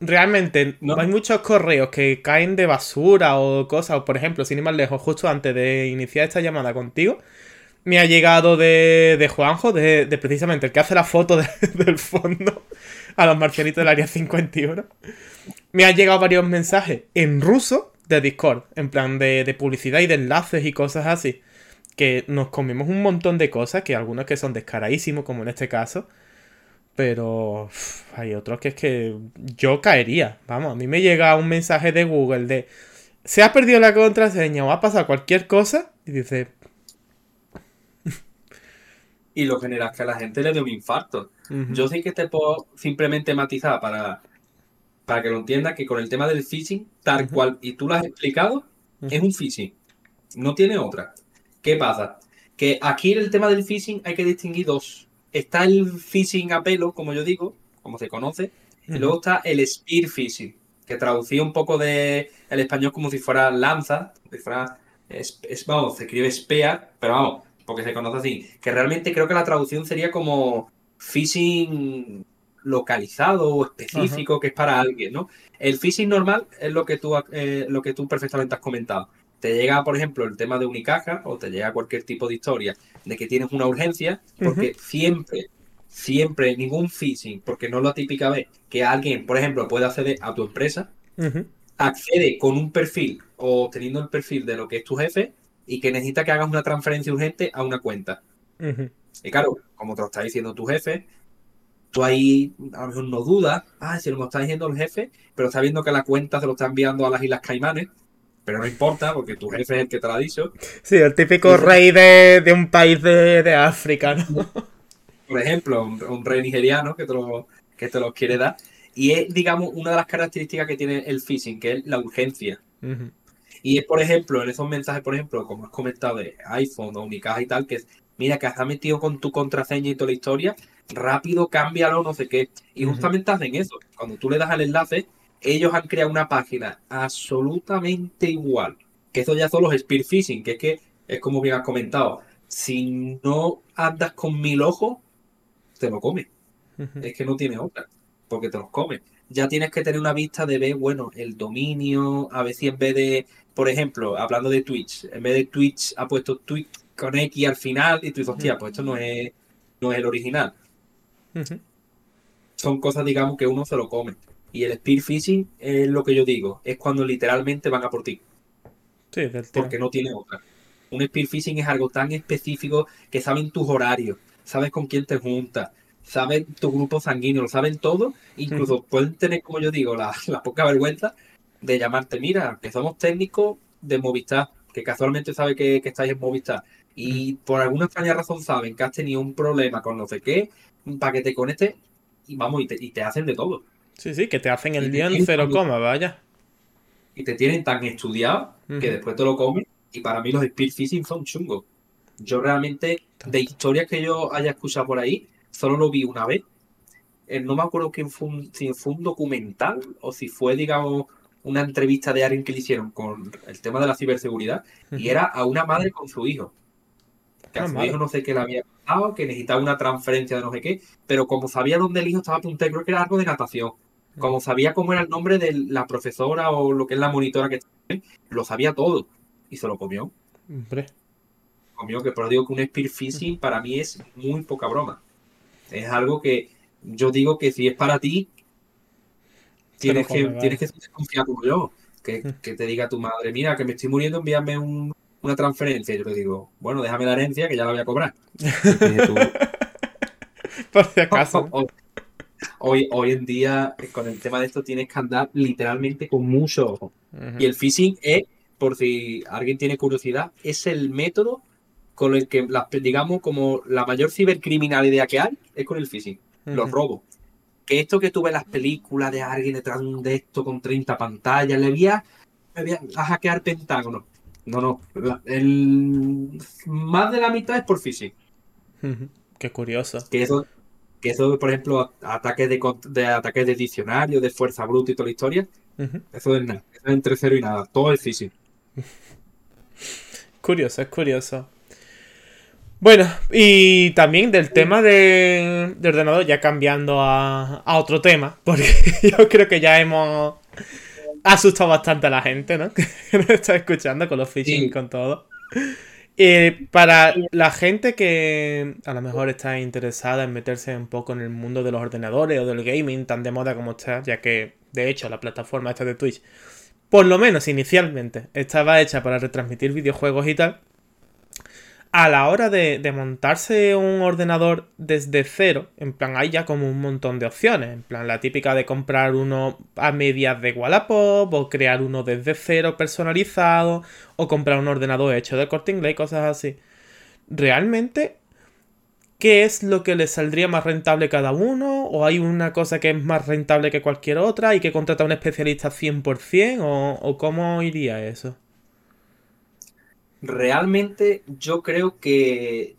Speaker 1: realmente
Speaker 2: No.
Speaker 1: hay muchos correos que caen de basura o cosas. O por ejemplo, sin ir más lejos, justo antes de iniciar esta llamada contigo, me ha llegado de, de Juanjo, de, de precisamente el que hace la foto de- del fondo a los marcianitos del área 51. Me han llegado varios mensajes en ruso de Discord, en plan de, de publicidad y de enlaces y cosas así. Que nos comemos un montón de cosas, que algunos que son descaradísimos, como en este caso. Pero uf, hay otros que es que yo caería. Vamos, a mí me llega un mensaje de Google de se ha perdido la contraseña o ha pasado cualquier cosa. Y dice,
Speaker 2: Y lo general que a la gente le dé un infarto. Yo sí que te puedo simplemente matizar para, para que lo entiendas que con el tema del phishing, tal cual, y tú lo has explicado, es un phishing. No tiene otra. ¿Qué pasa? Que aquí en el tema del phishing hay que distinguir dos. Está el phishing a pelo, como yo digo, como se conoce, y luego está el spear phishing, que traducía un poco de el español como si fuera lanza, como si fuera, es, es- vamos, se escribe spear, pero vamos, porque se conoce así. Que realmente creo que la traducción sería como phishing localizado o específico que es para alguien, ¿no? El phishing normal es lo que tú, eh, lo que tú perfectamente has comentado. Te llega, por ejemplo, el tema de Unicaja o te llega cualquier tipo de historia de que tienes una urgencia, porque siempre, siempre, ningún phishing, porque no es la típica vez que alguien, por ejemplo, puede acceder a tu empresa, accede con un perfil o teniendo el perfil de lo que es tu jefe y que necesita que hagas una transferencia urgente a una cuenta. Y claro, como te lo está diciendo tu jefe, tú ahí a lo mejor no dudas, ah, si lo está diciendo el jefe, pero está viendo que la cuenta se lo está enviando a las Islas Caimanes, pero no importa porque tu jefe es el que te lo ha dicho.
Speaker 1: Sí, el típico rey de, un país de, África, ¿no?
Speaker 2: Por ejemplo, un, rey nigeriano que te, lo, que te lo quiere dar. Y es, digamos, una de las características que tiene el phishing, que es la urgencia. Y es, por ejemplo, en esos mensajes, por ejemplo, como has comentado de iPhone o Unicaja y tal, que es, mira, que has metido con tu contraseña y toda la historia, rápido, cámbialo, no sé qué. Y justamente hacen eso. Cuando tú le das al enlace, ellos han creado una página absolutamente igual. Que eso ya son los spear phishing, que es que, es como bien has comentado, si no andas con mil ojos, te lo come. Es que no tiene otra, porque te los come. Ya tienes que tener una vista de ver, bueno, el dominio, a ver si en vez de, por ejemplo, hablando de Twitch, en vez de Twitch ha puesto Twitch con X al final y tú dices, hostia, pues esto no es, no es el original. Son cosas, digamos, que uno se lo come. Y el spear phishing es lo que yo digo, es cuando literalmente van a por ti.
Speaker 1: Sí,
Speaker 2: porque no tiene otra. Un spear phishing es algo tan específico que saben tus horarios, sabes con quién te juntas, saben tu grupo sanguíneo, lo saben todo. Incluso pueden tener, como yo digo, la, poca vergüenza de llamarte, mira, que somos técnicos de Movistar, que casualmente sabe que, que estáis en Movistar. Y por alguna extraña razón saben que has tenido un problema con no sé qué, para que te conectes y vamos, y te, y te hacen de todo.
Speaker 1: Sí, sí, que te hacen el día en cero coma, vaya.
Speaker 2: Y te tienen tan estudiado que después te lo comen. Y para mí los speed phishing son chungos. Yo realmente, de historias que yo haya escuchado por ahí, solo lo vi una vez. Eh, no me acuerdo quién fue si fue un documental o si fue, digamos, una entrevista de alguien que le hicieron con el tema de la ciberseguridad. Y era a una madre con su hijo que a ah, su hijo no sé qué le había pasado, que necesitaba una transferencia de no sé qué, pero como sabía dónde el hijo estaba apuntado, creo que era algo de natación. Como sabía cómo era el nombre de la profesora o lo que es la monitora que lo sabía todo. Y se lo comió. Hombre. Comió, que por digo que un spear phishing para mí es muy poca broma. Es algo que yo digo que si es para ti, tienes que, tienes que ser confiado como yo. Que, que, te diga tu madre, mira, que me estoy muriendo, envíame un, una transferencia. Y yo le digo, bueno, déjame la herencia que ya la voy a cobrar.
Speaker 1: Por si acaso.
Speaker 2: Hoy, hoy en día, eh, con el tema de esto, tienes que andar literalmente con mucho ojo. Y el phishing es, por si alguien tiene curiosidad, es el método con el que, digamos, como la mayor cibercriminalidad que hay, es con el phishing, los robos. Que esto que tuve en las películas de alguien detrás de esto con 30 pantallas, le voy a, a hackear Pentágono. No, no. El, más de la mitad es por phishing.
Speaker 1: Qué curioso.
Speaker 2: Que eso, que eso por ejemplo, ataques de, de ataques de diccionario, de fuerza bruta y toda la historia, eso es nada. Eso es entre cero y nada. Todo es phishing.
Speaker 1: curioso, es curioso. Bueno, y también del tema de, de ordenador, ya cambiando a, a otro tema, porque yo creo que ya hemos asustado bastante a la gente, ¿no? que nos está escuchando con los phishing y con todo. Y para la gente que a lo mejor está interesada en meterse un poco en el mundo de los ordenadores o del gaming tan de moda como está, ya que de hecho la plataforma esta de Twitch, por lo menos inicialmente, estaba hecha para retransmitir videojuegos y tal, a la hora de, montarse un ordenador desde cero, en plan, hay ya como un montón de opciones. En plan, la típica de comprar uno a medias de Wallapop, o crear uno desde cero personalizado, o comprar un ordenador hecho de corte inglés, cosas así. Realmente, ¿qué es lo que le saldría más rentable cada uno? ¿O hay una cosa que es más rentable que cualquier otra y que contrata a un especialista 100%? ¿O, o cómo iría eso?
Speaker 2: Realmente yo creo que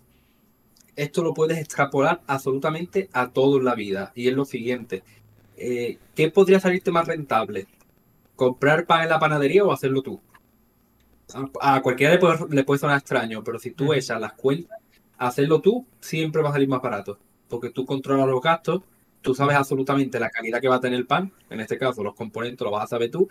Speaker 2: esto lo puedes extrapolar absolutamente a todo en la vida. Y es lo siguiente. Eh, ¿Qué podría salirte más rentable? ¿Comprar pan en la panadería o hacerlo tú? A, cualquiera le puede, sonar extraño, pero si tú echas las cuentas, hacerlo tú siempre va a salir más barato, porque tú controlas los gastos, tú sabes absolutamente la calidad que va a tener el pan, en este caso los componentes lo vas a saber tú,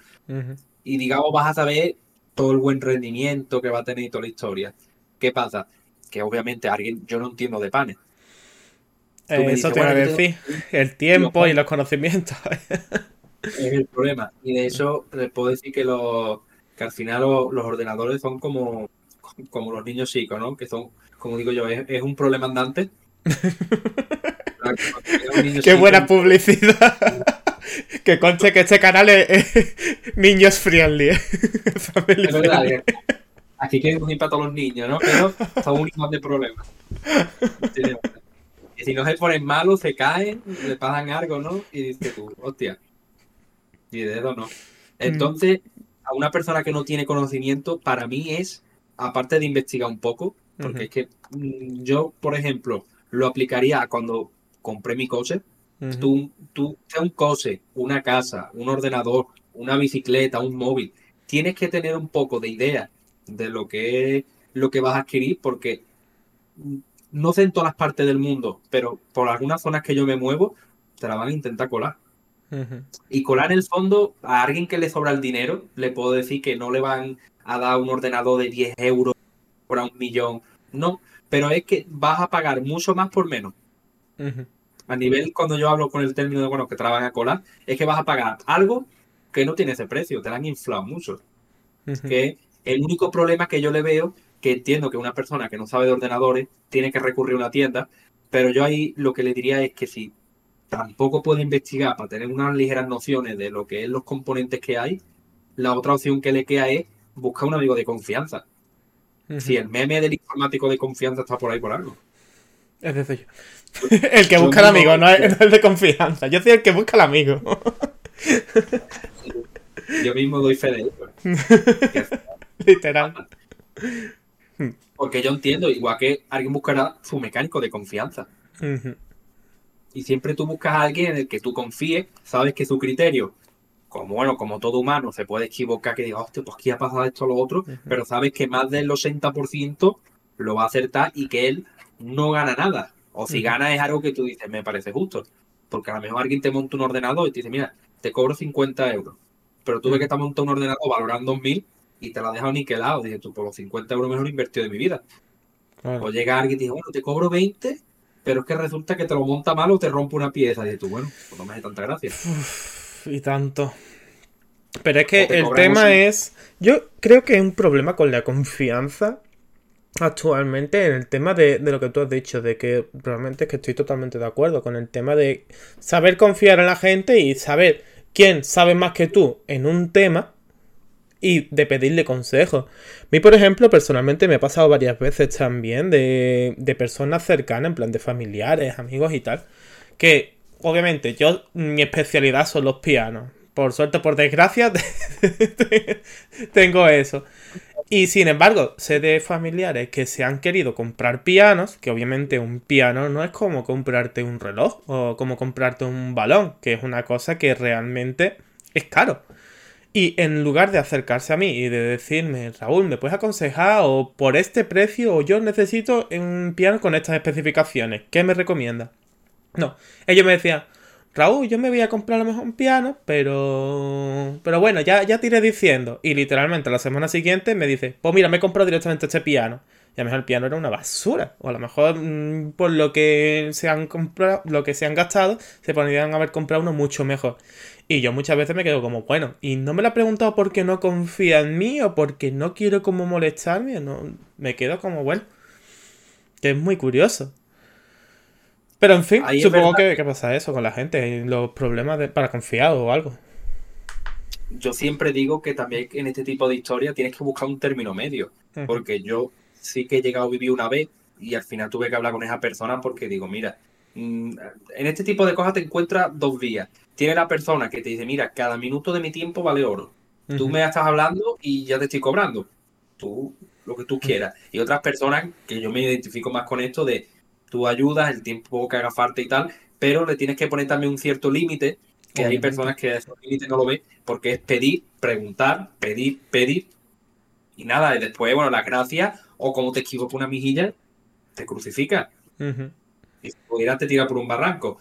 Speaker 2: y digamos vas a saber todo el buen rendimiento que va a tener y toda la historia. ¿Qué pasa? Que obviamente alguien, yo no entiendo de panes.
Speaker 1: Eh, eso te iba a decir, el tiempo y los conocimientos.
Speaker 2: es el problema. Y de hecho, les puedo decir que, los, que al final los, ordenadores son como, como los niños chicos, ¿no? Que son, como digo yo, es, un problema andante.
Speaker 1: Qué buena publicidad. que conche que este canal es, niños friendly.
Speaker 2: verdad, aquí quieren unir para todos los niños, ¿no? Pero son un de problemas. Y si no se ponen malos, se caen, le pasan algo, ¿no? Y dices tú, hostia. Y de eso no. Entonces, a una persona que no tiene conocimiento, para mí es, aparte de investigar un poco, porque es que mm, yo, por ejemplo, lo aplicaría cuando compré mi coche. Tú, tú, sea un coche, una casa, un ordenador, una bicicleta, un móvil, tienes que tener un poco de idea de lo que es lo que vas a adquirir, porque no sé en todas las partes del mundo, pero por algunas zonas que yo me muevo, te la van a intentar colar. Y colar en el fondo a alguien que le sobra el dinero, le puedo decir que no le van a dar un ordenador de 10 euros por un millón. No, pero es que vas a pagar mucho más por menos. A nivel, cuando yo hablo con el término de, bueno, que trabajan a colar, es que vas a pagar algo que no tiene ese precio, te lo han inflado mucho. Que el único problema que yo le veo, que entiendo que una persona que no sabe de ordenadores tiene que recurrir a una tienda, pero yo ahí lo que le diría es que si tampoco puede investigar para tener unas ligeras nociones de lo que es los componentes que hay, la otra opción que le queda es buscar un amigo de confianza. Si el meme del informático de confianza está por ahí por algo.
Speaker 1: Es decir, el que busca al amigo, no es el de confianza. Yo soy el que busca al amigo.
Speaker 2: Yo mismo doy fe de
Speaker 1: eso. Literal.
Speaker 2: Porque yo entiendo, igual que alguien buscará su mecánico de confianza. Y siempre tú buscas a alguien en el que tú confíes, sabes que su criterio, como bueno, como todo humano, se puede equivocar, que diga, hostia, pues aquí ha pasado esto o lo otro, pero sabes que más del 80% lo va a acertar y que él no gana nada. O si gana es algo que tú dices, me parece justo. Porque a lo mejor alguien te monta un ordenador y te dice, mira, te cobro 50 euros. Pero tú ves que te ha montado un ordenador valorando 2.000 y te lo ha dejado niquelado. Dices tú, por los 50 euros mejor invertido de mi vida. O llega alguien y te dice, bueno, te cobro 20 pero es que resulta que te lo monta mal o te rompe una pieza. Y tú, bueno, pues no me hace tanta gracia.
Speaker 1: y tanto. Pero es que el tema es. Yo creo que hay un problema con la confianza actualmente en el tema de, de, lo que tú has dicho, de que realmente es que estoy totalmente de acuerdo con el tema de saber confiar en la gente y saber quién sabe más que tú en un tema y de pedirle consejos. A mí, por ejemplo, personalmente me ha pasado varias veces también de, de personas cercanas, en plan de familiares, amigos y tal, que obviamente yo, mi especialidad son los pianos. Por suerte, por desgracia, tengo eso. Y sin embargo, sé de familiares que se han querido comprar pianos, que obviamente un piano no es como comprarte un reloj o como comprarte un balón, que es una cosa que realmente es caro. Y en lugar de acercarse a mí y de decirme, Raúl, ¿me puedes aconsejar? O por este precio, o yo necesito un piano con estas especificaciones. ¿Qué me recomienda? No, ellos me decían, Raúl, yo me voy a comprar a lo mejor un piano, pero. Pero bueno, ya, ya te iré diciendo. Y literalmente la semana siguiente me dice, pues mira, me he comprado directamente este piano. Y a lo mejor el piano era una basura. O a lo mejor mm, por lo que se han comprado, lo que se han gastado, se podrían haber comprado uno mucho mejor. Y yo muchas veces me quedo como, bueno, y no me lo ha preguntado porque no confía en mí o porque no quiero como molestarme, no, me quedo como, bueno, que es muy curioso. Pero en fin, supongo que, pasa eso con la gente, los problemas de, para confiar o algo.
Speaker 2: Yo siempre digo que también en este tipo de historia tienes que buscar un término medio, porque yo sí que he llegado a vivir una vez y al final tuve que hablar con esa persona porque digo, mira, mm, en este tipo de cosas te encuentras dos vías tiene la persona que te dice, mira, cada minuto de mi tiempo vale oro. Tú me estás hablando y ya te estoy cobrando. Tú, lo que tú quieras. Y otras personas, que yo me identifico más con esto de tú ayudas, el tiempo que haga falta y tal, pero le tienes que poner también un cierto límite, que hay personas que ese límite no lo ven, porque es pedir, preguntar, pedir, pedir. Y nada, y después, bueno, las gracias, o como te equivoco una mijilla, te crucifica. Y si pudieras te tira por un barranco.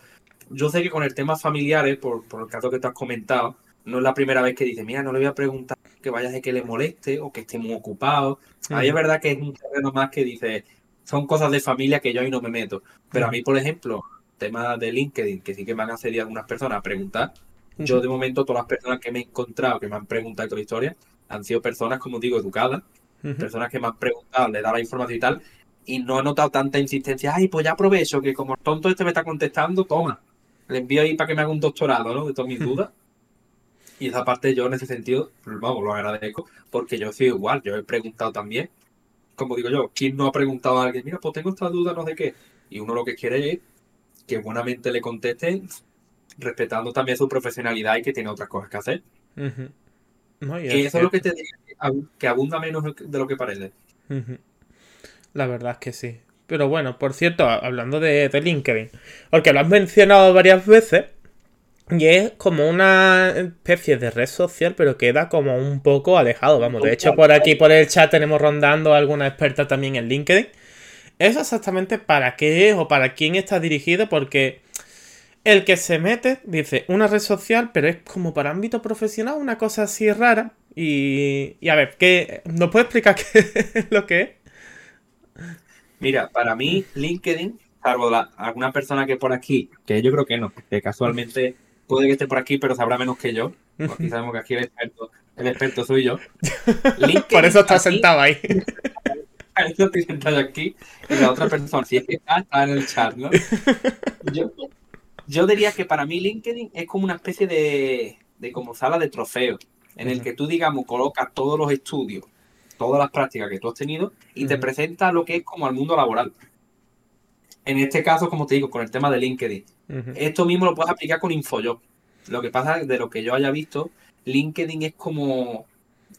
Speaker 2: Yo sé que con el tema familiares, por, por el caso que te has comentado, no es la primera vez que dice, mira, no le voy a preguntar que vaya de que le moleste o que esté muy ocupado. Ahí es verdad que es un terreno más que dice, son cosas de familia que yo ahí no me meto. Pero a mí, por ejemplo, tema de LinkedIn, que sí que me han accedido algunas personas a preguntar, yo de momento todas las personas que me he encontrado, que me han preguntado la historia, han sido personas, como digo, educadas, personas que me han preguntado, le he dado la información y tal, y no he notado tanta insistencia, ay, pues ya aprovecho que como el tonto este me está contestando, toma, le envío ahí para que me haga un doctorado, ¿no? De todas mis dudas. Y esa parte yo en ese sentido, pues, vamos, lo agradezco, porque yo soy igual, yo he preguntado también, como digo yo, ¿quién no ha preguntado a alguien, mira, pues tengo esta duda, no sé qué? Y uno lo que quiere es que buenamente le conteste, respetando también su profesionalidad y que tiene otras cosas que hacer. que eso es lo que te digo, que abunda menos de lo que parece.
Speaker 1: La verdad es que sí. Pero bueno, por cierto, hablando de, de LinkedIn, porque lo has mencionado varias veces, y es como una especie de red social, pero queda como un poco alejado. Vamos, de hecho, por aquí, por el chat, tenemos rondando a alguna experta también en LinkedIn. ¿Eso exactamente para qué es o para quién está dirigido? Porque el que se mete dice una red social, pero es como para ámbito profesional, una cosa así rara. Y, y a ver, ¿qué, ¿nos puede explicar qué es lo que es?
Speaker 2: Mira, para mí, LinkedIn, salvo alguna persona que por aquí, que yo creo que no, que casualmente puede que esté por aquí, pero sabrá menos que yo. Aquí sabemos que aquí el experto, el experto soy yo.
Speaker 1: por eso está sentado ahí.
Speaker 2: Yo estoy sentado aquí y la otra persona, si es que está, está en el chat, ¿no? Yo, diría que para mí LinkedIn es como una especie de, de como sala de trofeos, en el que tú, digamos, colocas todos los estudios, todas las prácticas que tú has tenido y te presenta lo que es como el mundo laboral. En este caso, como te digo, con el tema de LinkedIn. Esto mismo lo puedes aplicar con InfoJob. Lo que pasa, de lo que yo haya visto, LinkedIn es como,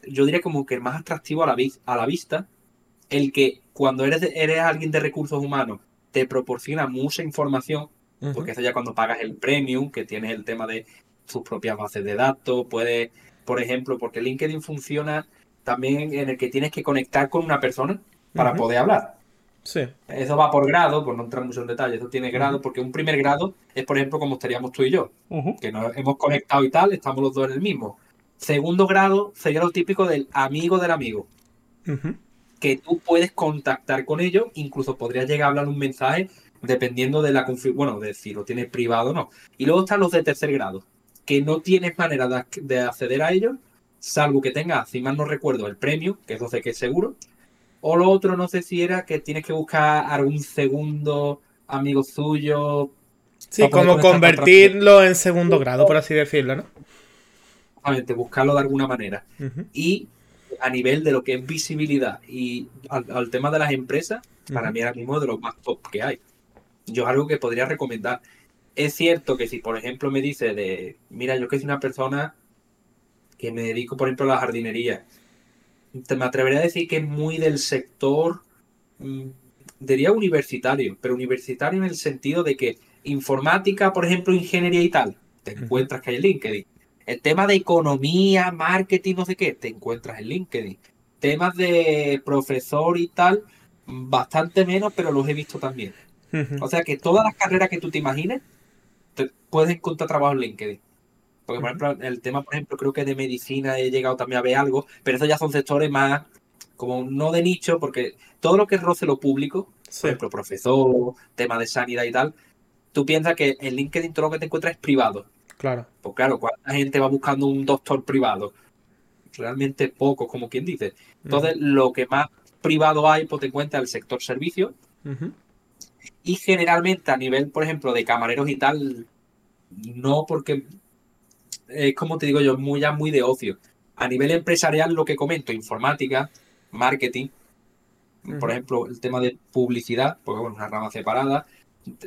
Speaker 2: yo diría como que el más atractivo a la, a la vista, el que cuando eres, eres alguien de recursos humanos te proporciona mucha información, porque eso ya cuando pagas el premium, que tienes el tema de sus propias bases de datos, puedes, por ejemplo, porque LinkedIn funciona también en el que tienes que conectar con una persona para poder hablar.
Speaker 1: Sí.
Speaker 2: Eso va por grado, por no entrar mucho en detalle, eso tiene grado, porque un primer grado es, por ejemplo, como estaríamos tú y yo, que nos hemos conectado y tal, estamos los dos en el mismo. Segundo grado sería lo típico del amigo del amigo, que tú puedes contactar con ellos, incluso podrías llegar a hablar un mensaje dependiendo de la bueno, de si lo tienes privado o no. Y luego están los de tercer grado, que no tienes manera de, acceder a ellos, salvo que tengas, si mal no recuerdo, el premio, que eso sé que es seguro, o lo otro, no sé si era que tienes que buscar algún segundo amigo suyo.
Speaker 1: Sí, como convertirlo en segundo grado, por así decirlo, ¿no?
Speaker 2: Exactamente, buscarlo de alguna manera. Y a nivel de lo que es visibilidad y al, tema de las empresas, para mí ahora mismo de los más top que hay. Yo es algo que podría recomendar. Es cierto que si, por ejemplo, me dice de, mira, yo que soy una persona que me dedico, por ejemplo, a la jardinería, me atrevería a decir que es muy del sector, mm, diría universitario, pero universitario en el sentido de que informática, por ejemplo, ingeniería y tal, te encuentras que hay LinkedIn. El tema de economía, marketing, no sé qué, te encuentras en LinkedIn. Temas de profesor y tal, bastante menos, pero los he visto también. O sea que todas las carreras que tú te imagines, te puedes encontrar trabajo en LinkedIn. Porque, por ejemplo, el tema, por ejemplo, creo que de medicina he llegado también a ver algo, pero esos ya son sectores más, como no de nicho, porque todo lo que roce lo público, por ejemplo, profesor, tema de sanidad y tal, tú piensas que en LinkedIn todo lo que te encuentras es privado.
Speaker 1: Claro.
Speaker 2: Pues claro, ¿cuánta gente va buscando un doctor privado? Realmente poco, como quien dice. Entonces, lo que más privado hay, pues te encuentras el sector servicio. Y generalmente a nivel, por ejemplo, de camareros y tal, no porque es como te digo yo, muy ya muy de ocio. A nivel empresarial, lo que comento, informática, marketing, por ejemplo, el tema de publicidad, porque bueno, una rama separada.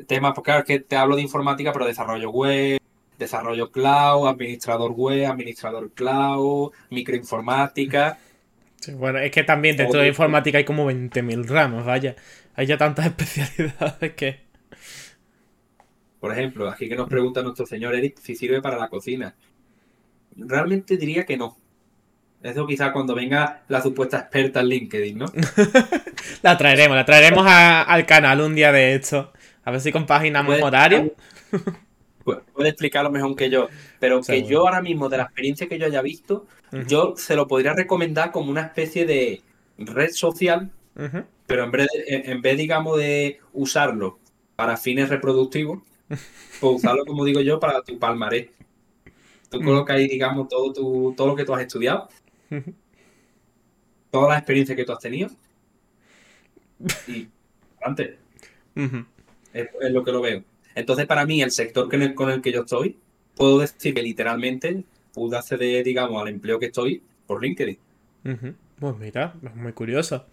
Speaker 2: Temas, porque claro, es que te hablo de informática, pero desarrollo web, desarrollo cloud, administrador web, administrador cloud, microinformática.
Speaker 1: bueno, es que también dentro de informática hay como 20.000 ramos, vaya. Hay ya tantas especialidades que...
Speaker 2: Por ejemplo, aquí que nos pregunta nuestro señor Eric si sirve para la cocina. Realmente diría que no. Eso quizá cuando venga la supuesta experta en LinkedIn, ¿no?
Speaker 1: la traeremos, la traeremos al canal un día de esto. A ver si compaginamos horario.
Speaker 2: Puede explicarlo mejor que yo. Pero que yo ahora mismo, de la experiencia que yo haya visto, yo se lo podría recomendar como una especie de red social, pero en vez, en vez, digamos, de usarlo para fines reproductivos, pues usarlo, como digo yo, para tu palmarés. Tú colocas ahí, digamos, todo, tu, todo lo que tú has estudiado, todas las experiencias que tú has tenido, y antes. es, lo que lo veo. Entonces, para mí, el sector con el que yo estoy, puedo decir que literalmente pude acceder, digamos, al empleo que estoy por LinkedIn.
Speaker 1: Pues mira, es muy curioso.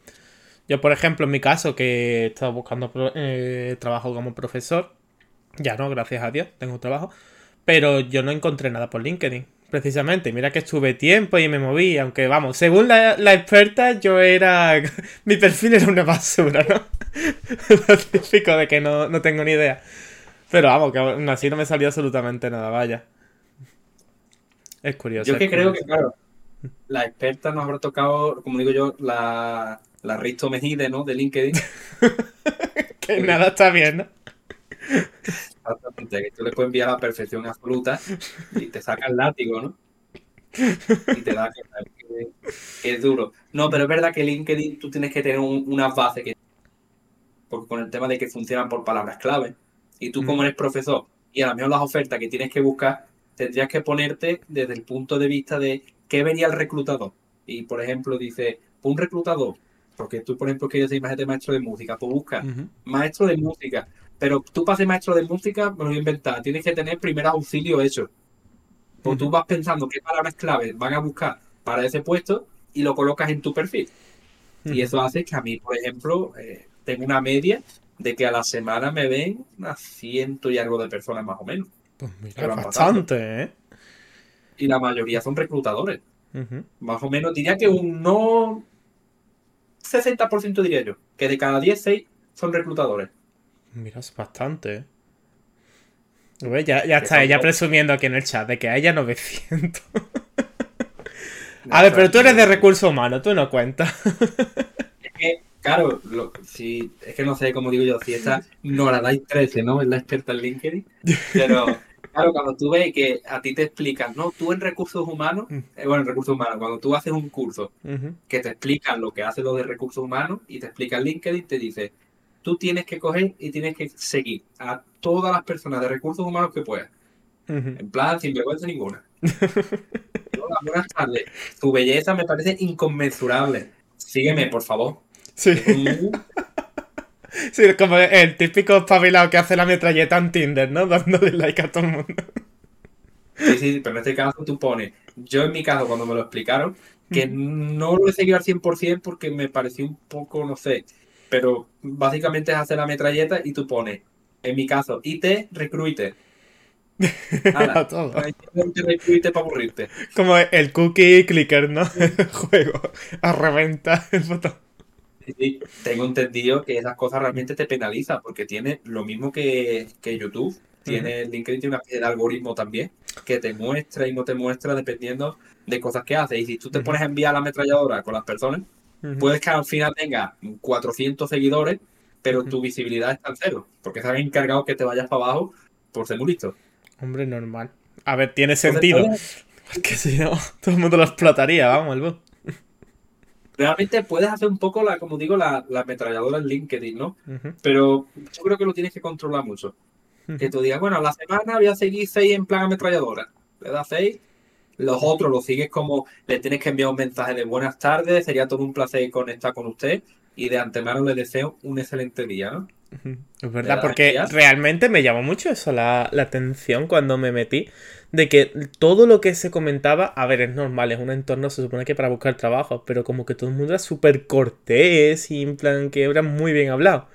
Speaker 1: Yo, por ejemplo, en mi caso, que he estado buscando eh, trabajo como profesor, ya no, gracias a Dios, tengo trabajo, pero yo no encontré nada por LinkedIn, precisamente. Mira que estuve tiempo y me moví, aunque vamos, según la, experta, yo era. mi perfil era una basura, ¿no? Lo típico de que no, no tengo ni idea. Pero vamos, que aún así no me salió absolutamente nada, vaya. Es curioso.
Speaker 2: Yo que creo que, claro, la experta nos habrá tocado, como digo yo, la, la Risto Mejide, ¿no? De LinkedIn.
Speaker 1: que nada está bien, ¿no?
Speaker 2: Exactamente, que tú le puedes enviar a la perfección absoluta y te saca el látigo, ¿no? Y te da que, que, es duro. No, pero es verdad que LinkedIn tú tienes que tener una base que. Porque con el tema de que funcionan por palabras clave. Y tú, como eres profesor, y a lo mejor las ofertas que tienes que buscar, tendrías que ponerte desde el punto de vista de qué vería el reclutador. Y, por ejemplo, dice, un reclutador, porque tú, por ejemplo, quieres ser maestro de música, pues busca maestro de música. Pero tú para ser maestro de música, me lo voy a inventar, tienes que tener primer auxilio hecho. Pues tú vas pensando qué palabras claves van a buscar para ese puesto y lo colocas en tu perfil. Y eso hace que a mí, por ejemplo, eh, tengo una media de que a la semana me ven unas ciento y algo de personas más o menos.
Speaker 1: Pues mira, bastante, ¿eh?
Speaker 2: Y la mayoría son reclutadores. Más o menos, diría que un no 60% diría yo, que de cada 10, 6 son reclutadores.
Speaker 1: Mira, es bastante, ¿eh? Ya, ya está ella presumiendo aquí en el chat de que hay ella 900. a ver, pero tú eres de recursos humanos, tú no cuentas.
Speaker 2: es que Claro, si, es que no sé cómo digo yo, si esa no la dais 13, ¿no? Es la experta en LinkedIn. Pero claro, cuando tú ves que a ti te explican, ¿no? Tú en recursos humanos, mm. eh, bueno, en recursos humanos, cuando tú haces un curso que te explican lo que hace lo de recursos humanos y te explica LinkedIn, te dice, tú tienes que coger y tienes que seguir a todas las personas de recursos humanos que puedas. En plan, sin vergüenza ninguna. Hola, buenas tardes. Tu belleza me parece inconmensurable. Sígueme, por favor.
Speaker 1: Sí. sí, como el típico espabilado que hace la metralleta en Tinder, ¿no? Dándole like a todo el mundo.
Speaker 2: Sí, sí, pero en este caso tú pones, yo en mi caso cuando me lo explicaron, que no lo he seguido al 100% porque me pareció un poco, no sé, pero básicamente es hacer la metralleta y tú pones, en mi caso, IT, recruiter. Nada, todo. recruiter para aburrirte.
Speaker 1: Como el cookie clicker, ¿no? El juego, a reventar el botón.
Speaker 2: Sí, tengo entendido que esas cosas realmente te penalizan porque tiene lo mismo que, YouTube. Tiene LinkedIn tiene una especie de algoritmo también que te muestra y no te muestra dependiendo de cosas que haces. Y si tú te pones a enviar la ametralladora con las personas, puedes que al final tengas 400 seguidores, pero tu visibilidad está en cero, porque se han encargado que te vayas para abajo por ser muy listo.
Speaker 1: Hombre, normal. A ver, tiene sentido. Porque si no, todo el mundo lo explotaría, vamos, el
Speaker 2: realmente puedes hacer un poco la, como digo, la, la ametralladora en LinkedIn, ¿no? Pero yo creo que lo tienes que controlar mucho. Que tú digas, bueno, a la semana voy a seguir seis en plan ametralladora. Le das seis, los otros los sigues como, le tienes que enviar un mensaje de buenas tardes, sería todo un placer conectar con usted y de antemano le deseo un excelente día, ¿no?
Speaker 1: Es verdad, porque realmente me llamó mucho eso la, la atención cuando me metí de que todo lo que se comentaba, a ver, es normal, es un entorno, se supone que para buscar trabajo, pero como que todo el mundo era súper cortés y en plan que era muy bien hablado.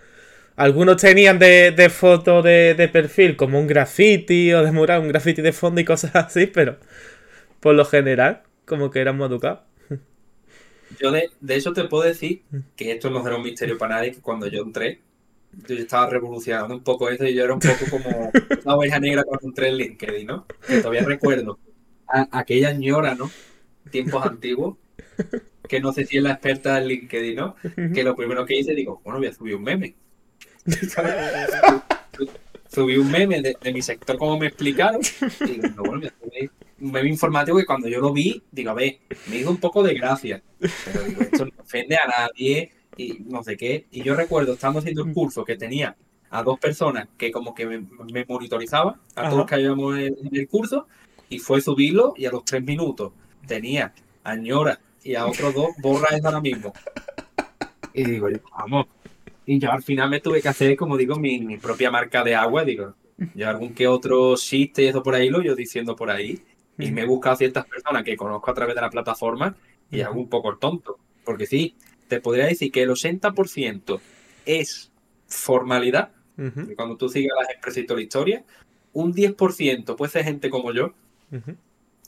Speaker 1: Algunos tenían de, de foto de, de, perfil como un graffiti o de mural, un graffiti de fondo y cosas así, pero por lo general, como que muy educados.
Speaker 2: Yo de, de eso te puedo decir mm. que esto no era un misterio para nadie, que cuando yo entré, yo estaba revolucionando un poco eso y yo era un poco como una oveja negra cuando entré en LinkedIn, ¿no? Que todavía recuerdo a, aquella ñora, ¿no? tiempos antiguos, que no sé si es la experta en LinkedIn, ¿no? Que lo primero que hice, digo, bueno, voy a subir un meme. subí un meme de, mi sector como me explicaron. Y a subir un meme informático y cuando yo lo vi, digo, a ver, me hizo un poco de gracia. Pero digo, esto no ofende a nadie y no sé qué. Y yo recuerdo, estando haciendo el curso que tenía a dos personas que como que me, me monitorizaban, a todos los que habíamos en, el curso, y fue subirlo y a los tres minutos tenía a Ñora y a otros dos, borra eso ahora mismo. Y digo, vamos. Y yo al final me tuve que hacer, como digo, mi, propia marca de agua, digo, yo algún que otro chiste y eso por ahí lo yo diciendo por ahí. Y me he buscado ciertas personas que conozco a través de la plataforma y hago un poco el tonto. Porque sí, te podría decir que el 80% es formalidad cuando tú sigas las expresiones de la historia, un 10% puede ser gente como yo,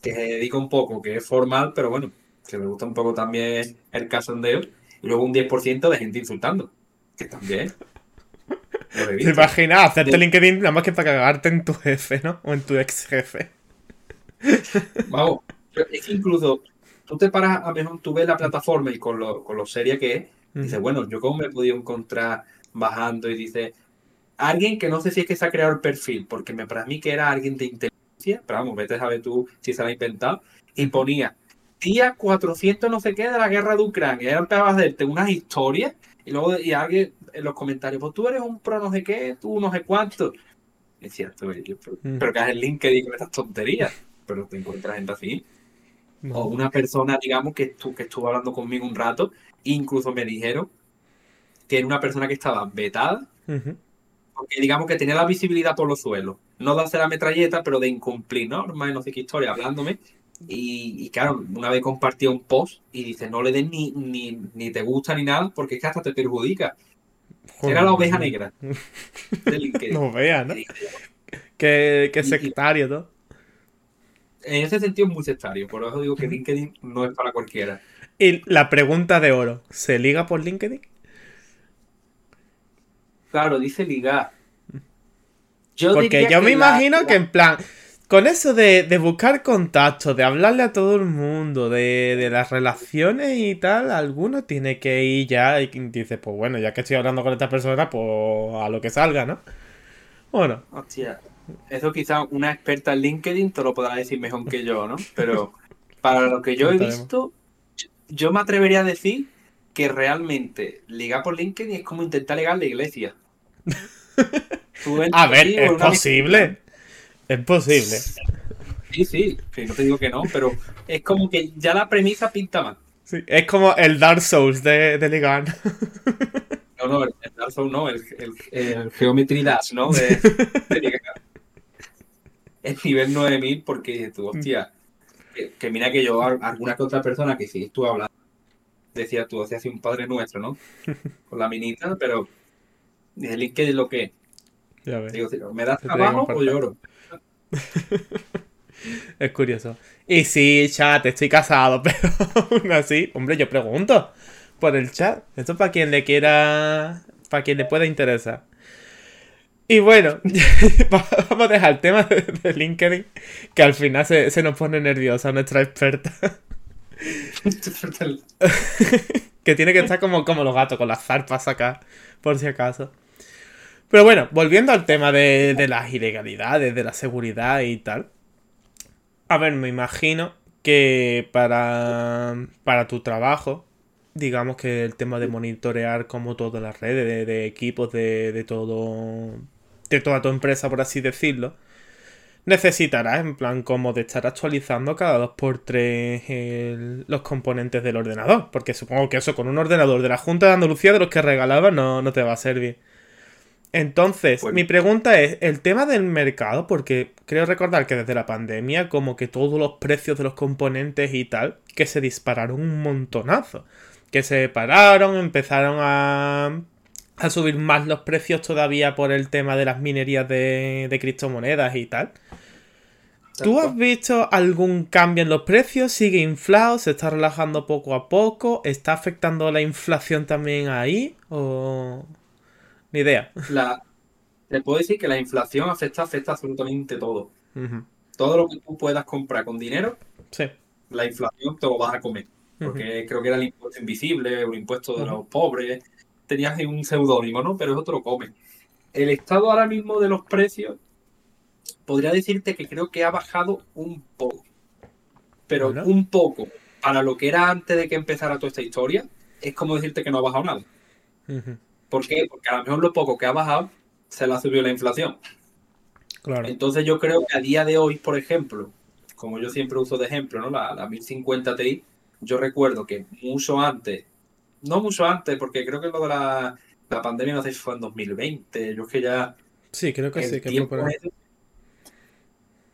Speaker 2: que se dedica un poco, que es formal, pero bueno, que me gusta un poco también el casondeo, y luego un 10% de gente insultando, que también.
Speaker 1: ¿Te imaginas hacerte LinkedIn nada más que para cagarte en tu jefe, ¿no? O en tu ex jefe.
Speaker 2: Vamos, es que incluso tú te paras, a mejor tú ves la plataforma y con lo, con lo seria que es, dices, bueno, yo cómo me he podido encontrar bajando y dices, alguien que no sé si es que se ha creado el perfil, porque me para mí que era alguien de inteligencia, pero vamos, vete a saber tú si se lo ha inventado, y ponía día 400 no sé qué de la guerra de Ucrania, y ahora empezaba a hacerte unas historias, y luego y alguien en los comentarios, pues tú eres un pro no sé qué, tú no sé cuánto. Es cierto, mm. pero, que es el link que digo estas tonterías, pero te encuentras gente así. O una persona, digamos, que, estuvo, que estuvo hablando conmigo un rato, incluso me dijeron que era una persona que estaba vetada, porque digamos que tenía la visibilidad por los suelos. No de hacer la metralleta, pero de incumplir normas y no sé qué historia, hablándome. Y, claro, una vez compartió un post y dice, no le des ni, ni, te gusta ni nada, porque es que hasta te perjudica. Era la oveja negra.
Speaker 1: no vea, ¿no? Qué, sectario, ¿no?
Speaker 2: En ese sentido es muy sectario, por eso digo que LinkedIn no es para cualquiera.
Speaker 1: Y la pregunta de oro, ¿se liga por LinkedIn?
Speaker 2: Claro, dice ligar.
Speaker 1: Porque yo me imagino que en plan, con eso de, buscar contactos, de hablarle a todo el mundo, de, las relaciones y tal, alguno tiene que ir ya y dice, pues bueno, ya que estoy hablando con esta persona, pues a lo que salga, ¿no? Bueno.
Speaker 2: Hostia, eso quizá una experta en LinkedIn te lo podrá decir mejor que yo, ¿no? Pero para lo que yo he visto, yo me atrevería a decir que realmente ligar por LinkedIn es como intentar ligar la iglesia.
Speaker 1: A ver, es posible. Es posible.
Speaker 2: Sí, sí, no te digo que no, pero es como que ya la premisa pinta más.
Speaker 1: Sí, es como el Dark Souls de, de Ligan.
Speaker 2: No, no, el, Dark Souls no, el, el, Geometry Dash, ¿no? De, El nivel 9000 porque tú, hostia, que, mira que yo, alguna que otra persona que sí estuve hablando, decía tú, hacías un padre nuestro, ¿no? Con la minita, pero el link es lo que ya Digo, ¿me das trabajo o lloro?
Speaker 1: es curioso. Y sí, chat, estoy casado, pero aún así, hombre, yo pregunto por el chat. Esto es para quien le quiera, para quien le pueda interesar. Y bueno, vamos a dejar el tema de, LinkedIn, que al final se, se nos pone nerviosa nuestra experta. que tiene que estar como, como los gatos, con las zarpas acá, por si acaso. Pero bueno, volviendo al tema de, las ilegalidades, de la seguridad y tal. A ver, me imagino que para, para tu trabajo, digamos que el tema de monitorear como todas las redes, de, equipos, de, de, todo. de toda tu empresa, por así decirlo, necesitarás, en plan, como de estar actualizando cada dos por tres los componentes del ordenador. Porque supongo que eso con un ordenador de la Junta de Andalucía de los que regalaba no, no te va a servir. Entonces, mi pregunta es, el tema del mercado, porque creo recordar que desde la pandemia como que todos los precios de los componentes y tal, que se dispararon un montonazo. Que se pararon, empezaron a, a subir más los precios todavía por el tema de las minerías de, de criptomonedas y tal. ¿Tú has visto algún cambio en los precios? ¿Sigue inflado? ¿Se está relajando poco a poco? ¿Está afectando la inflación también ahí? ¿O...? Ni idea.
Speaker 2: La, te puedo decir que la inflación afecta, afecta absolutamente todo. Todo lo que tú puedas comprar con dinero,
Speaker 1: sí.
Speaker 2: la inflación te lo vas a comer. Porque creo que era el impuesto invisible, el impuesto de los pobres. Tenías un seudónimo, ¿no? Pero eso te lo comen. El estado ahora mismo de los precios, podría decirte que creo que ha bajado un poco. Pero un poco. Para lo que era antes de que empezara toda esta historia, es como decirte que no ha bajado nada. ¿Por qué? Porque a lo mejor lo poco que ha bajado se le ha subido la inflación. Claro. Entonces yo creo que a día de hoy, por ejemplo, como yo siempre uso de ejemplo, ¿no? La, la 1050 Ti, yo recuerdo que mucho antes, no mucho antes, porque creo que lo de la, pandemia no sé si fue en 2020, yo es que ya...
Speaker 1: Sí, creo que sí, que por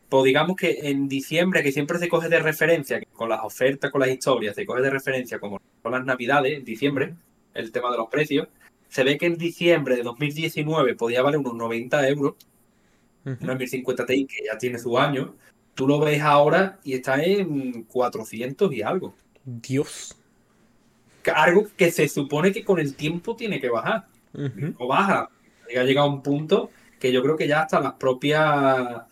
Speaker 2: Pues digamos que en diciembre, que siempre se coge de referencia, con las ofertas, con las historias, se coge de referencia como con las navidades, en diciembre, el tema de los precios, se ve que en diciembre de 2019 podía valer unos 90 euros, una 1050 Ti que ya tiene su año, tú lo ves ahora y está en 400 y algo.
Speaker 1: Dios.
Speaker 2: Algo que se supone que con el tiempo tiene que bajar. O baja. Ha llegado a un punto que yo creo que ya hasta las propias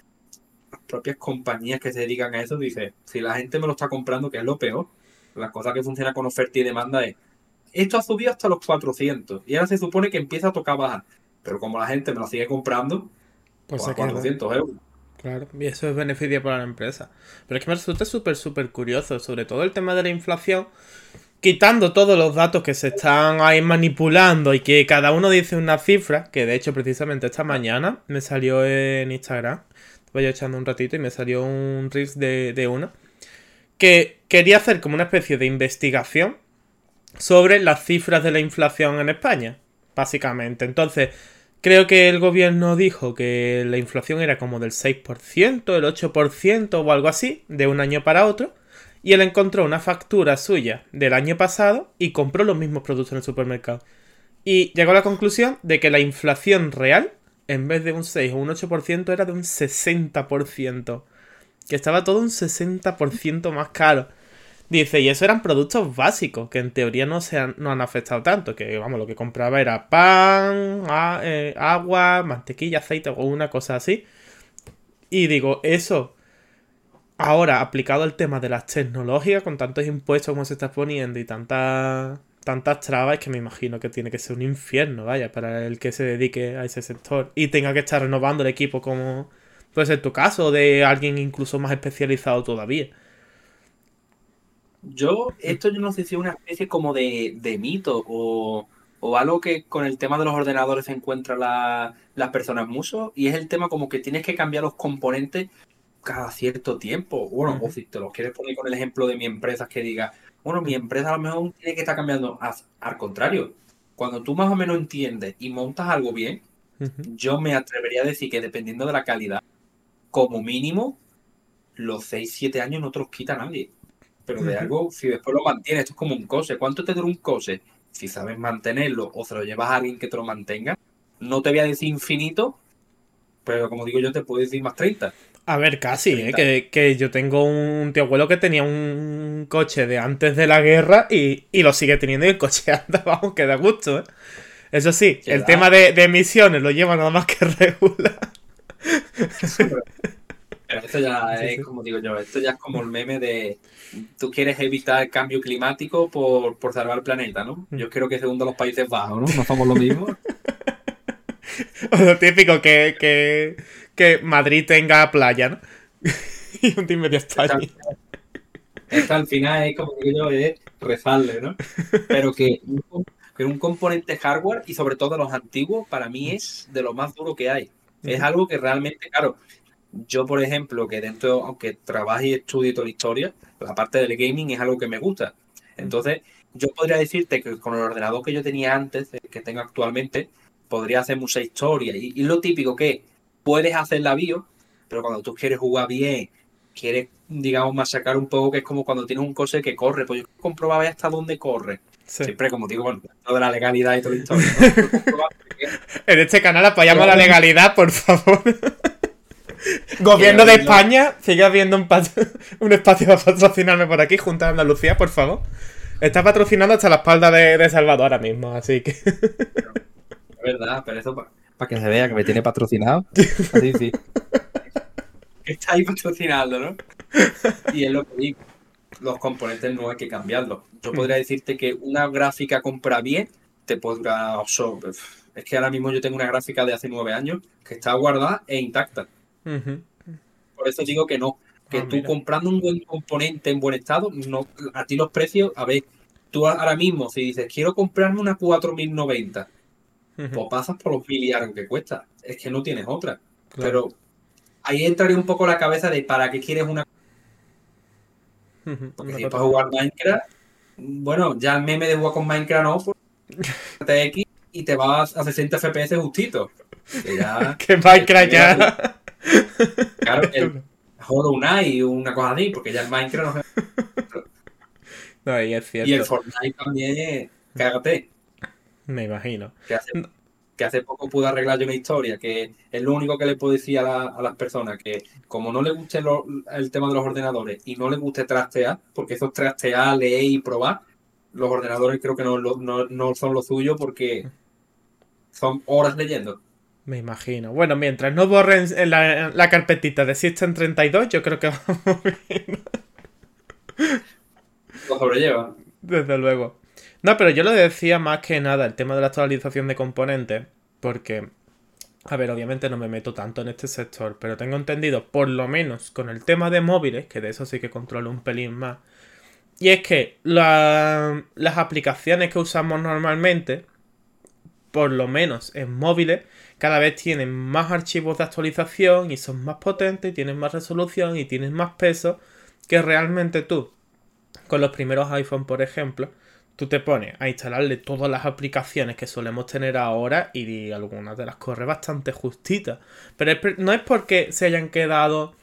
Speaker 2: las propias compañías que se dedican a eso dicen, si la gente me lo está comprando, que es lo peor, la cosa que funciona con oferta y demanda es, esto ha subido hasta los 400 y ahora se supone que empieza a tocar bajar. Pero como la gente me lo sigue comprando, pues, pues a 400 euros.
Speaker 1: Claro, y eso es beneficio para la empresa. Pero es que me resulta súper, súper curioso, sobre todo el tema de la inflación, quitando todos los datos que se están ahí manipulando y que cada uno dice una cifra, que de hecho precisamente esta mañana me salió en Instagram, voy echando un ratito y me salió un riff de, de uno, que quería hacer como una especie de investigación sobre las cifras de la inflación en España, básicamente. Entonces, Creo que el gobierno dijo que la inflación era como del 6%, el 8% o algo así, de un año para otro. Y él encontró una factura suya del año pasado y compró los mismos productos en el supermercado. Y llegó a la conclusión de que la inflación real, en vez de un 6 o un 8%, era de un 60%. Que estaba todo un 60% más caro. Dice, y eso eran productos básicos, que en teoría no, se han, no han afectado tanto, que vamos, lo que compraba era pan, eh, agua, mantequilla, aceite o una cosa así. Y digo, eso, ahora aplicado al tema de las tecnologías, con tantos impuestos como se está poniendo y tantas tantas trabas, que me imagino que tiene que ser un infierno, vaya, para el que se dedique a ese sector y tenga que estar renovando el equipo como puede ser tu caso, de alguien incluso más especializado todavía.
Speaker 2: Yo, esto yo no sé si es una especie como de, mito o, algo que con el tema de los ordenadores se encuentran las personas mucho y es el tema como que tienes que cambiar los componentes cada cierto tiempo. Bueno, o si te lo quieres poner con el ejemplo de mi empresa, que diga, bueno, mi empresa a lo mejor tiene que estar cambiando. Al contrario, cuando tú más o menos entiendes y montas algo bien, yo me atrevería a decir que dependiendo de la calidad, como mínimo, los 6, 7 años no te los quita nadie pero de algo, si después lo mantienes, esto es como un cose. ¿Cuánto te dura un cose? Si sabes mantenerlo o se lo llevas a alguien que te lo mantenga, no te voy a decir infinito, pero como digo yo, te puedo decir más 30.
Speaker 1: A ver, casi, ¿eh? que, yo tengo un tío abuelo que tenía un coche de antes de la guerra y, lo sigue teniendo y el coche anda, vamos, que da gusto, ¿eh? Eso sí, el tema de, de, emisiones lo lleva nada más que regular.
Speaker 2: Pero esto ya es, como digo yo, esto ya es como el meme de tú quieres evitar el cambio climático por, salvar el planeta, ¿no? Mm. Yo creo que segundo los Países Bajos, ¿no? No somos lo mismo.
Speaker 1: lo típico, que, Madrid tenga playa, ¿no? y un team de España.
Speaker 2: Esto al final es como digo yo, es rezarle, ¿no? Pero que, que un componente hardware y sobre todo los antiguos, para mí es de lo más duro que hay. Es algo que realmente, claro, yo, por ejemplo, que dentro, aunque trabaje y estudie toda la historia, la parte del gaming es algo que me gusta. Entonces, yo podría decirte que con el ordenador que yo tenía antes, el que tengo actualmente, podría hacer mucha historia. Y, lo típico que puedes hacer la bio, pero cuando tú quieres jugar bien, quieres, digamos, masacar un poco, que es como cuando tienes un coche que corre, pues yo comprobaba hasta dónde corre. Siempre, como digo, bueno, lo de la legalidad y todo la historia.
Speaker 1: en este canal apoyamos la legalidad, por favor. Gobierno de España, sigue habiendo un, un, espacio para patrocinarme por aquí, junto a Andalucía, por favor. Está patrocinando hasta la espalda de, Salvador ahora mismo, así que.
Speaker 2: Es verdad, pero eso para que se vea que me tiene patrocinado. Así sí. está ahí patrocinando, ¿no? Y es lo que digo. los componentes no hay que cambiarlos. Yo podría decirte que una gráfica compra bien te podrá... Es que ahora mismo yo tengo una gráfica de hace nueve años que está guardada e intacta. Por eso digo que no. Que ah, tú comprando un buen componente en buen estado, no, a ti los precios, a ver, tú ahora mismo, si dices, quiero comprarme una 4090, pues pasas por los mil que cuesta. Es que no tienes otra. Pero ahí entraría un poco la cabeza de para qué quieres una. Porque si para jugar Minecraft, bueno, ya el meme de jugar con Minecraft no, pues, TX y te vas a 60 FPS justito.
Speaker 1: Que, ya, que Minecraft ya.
Speaker 2: Claro, el Hollow Knight o una cosa así, porque ya el Minecraft no
Speaker 1: No, y es cierto.
Speaker 2: Y el Fortnite también, cágate.
Speaker 1: Me imagino.
Speaker 2: Que hace, que hace poco pude arreglar yo una historia, que es lo único que le puedo decir a, las personas, que como no le guste el tema de los ordenadores y no le guste trastear, porque eso es trastear, leer y probar, los ordenadores creo que no, no, son lo suyo porque son horas leyendo.
Speaker 1: Me imagino. Bueno, mientras no borren la, la carpetita de System 32, yo creo que vamos bien.
Speaker 2: Lo sobrelleva.
Speaker 1: Desde luego. No, pero yo lo decía más que nada, el tema de la actualización de componentes, porque, a ver, obviamente no me meto tanto en este sector, pero tengo entendido, por lo menos con el tema de móviles, que de eso sí que controlo un pelín más, y es que las aplicaciones que usamos normalmente, por lo menos en móviles, cada vez tienen más archivos de actualización y son más potentes, tienen más resolución y tienen más peso que realmente tú. Con los primeros iPhone, por ejemplo, tú te pones a instalarle todas las aplicaciones que solemos tener ahora y algunas de las corre bastante justitas. Pero no es porque se hayan quedado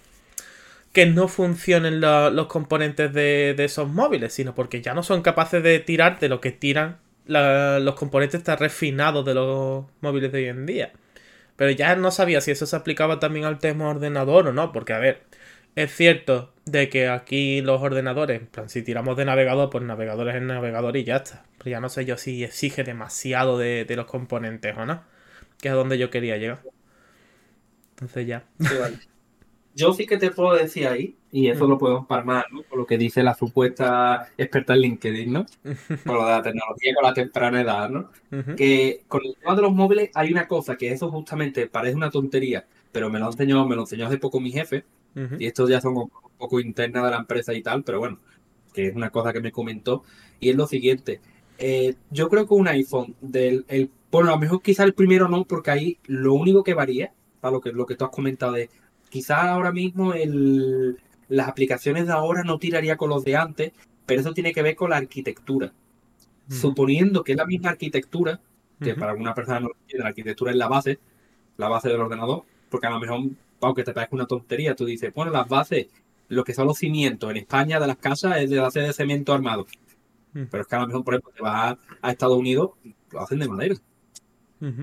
Speaker 1: que no funcionen los componentes de, esos móviles, sino porque ya no son capaces de tirar de lo que tiran los componentes tan refinados de los móviles de hoy en día. Pero ya no sabía si eso se aplicaba también al tema ordenador o no, porque a ver, es cierto de que aquí los ordenadores, en plan, si tiramos de navegador, pues navegadores en navegador y ya está. Pero ya no sé yo si exige demasiado de, los componentes o no. Que es a donde yo quería llegar. Entonces ya.
Speaker 2: Yo sí que te puedo decir ahí, y eso lo podemos palmar, ¿no? Por lo que dice la supuesta experta en LinkedIn, ¿no? Por lo de la tecnología con la temprana edad, ¿no? Que con el tema de los móviles hay una cosa que eso justamente parece una tontería, pero me lo enseñó, me lo enseñó hace poco mi jefe, y esto ya son un poco interna de la empresa y tal, pero bueno, que es una cosa que me comentó. Y es lo siguiente. Eh, yo creo que un iPhone del el, bueno, a lo mejor quizá el primero no, porque ahí lo único que varía, para lo que, lo que tú has comentado de quizás ahora mismo el, las aplicaciones de ahora no tiraría con los de antes, pero eso tiene que ver con la arquitectura. Suponiendo que es la misma arquitectura, que para alguna persona no entiende, la arquitectura es la base, la base del ordenador, porque a lo mejor aunque te parezca una tontería, tú dices, bueno, las bases, lo que son los cimientos en España de las casas es de base de cemento armado. Pero es que a lo mejor, por ejemplo, te vas a, Estados Unidos, lo hacen de madera.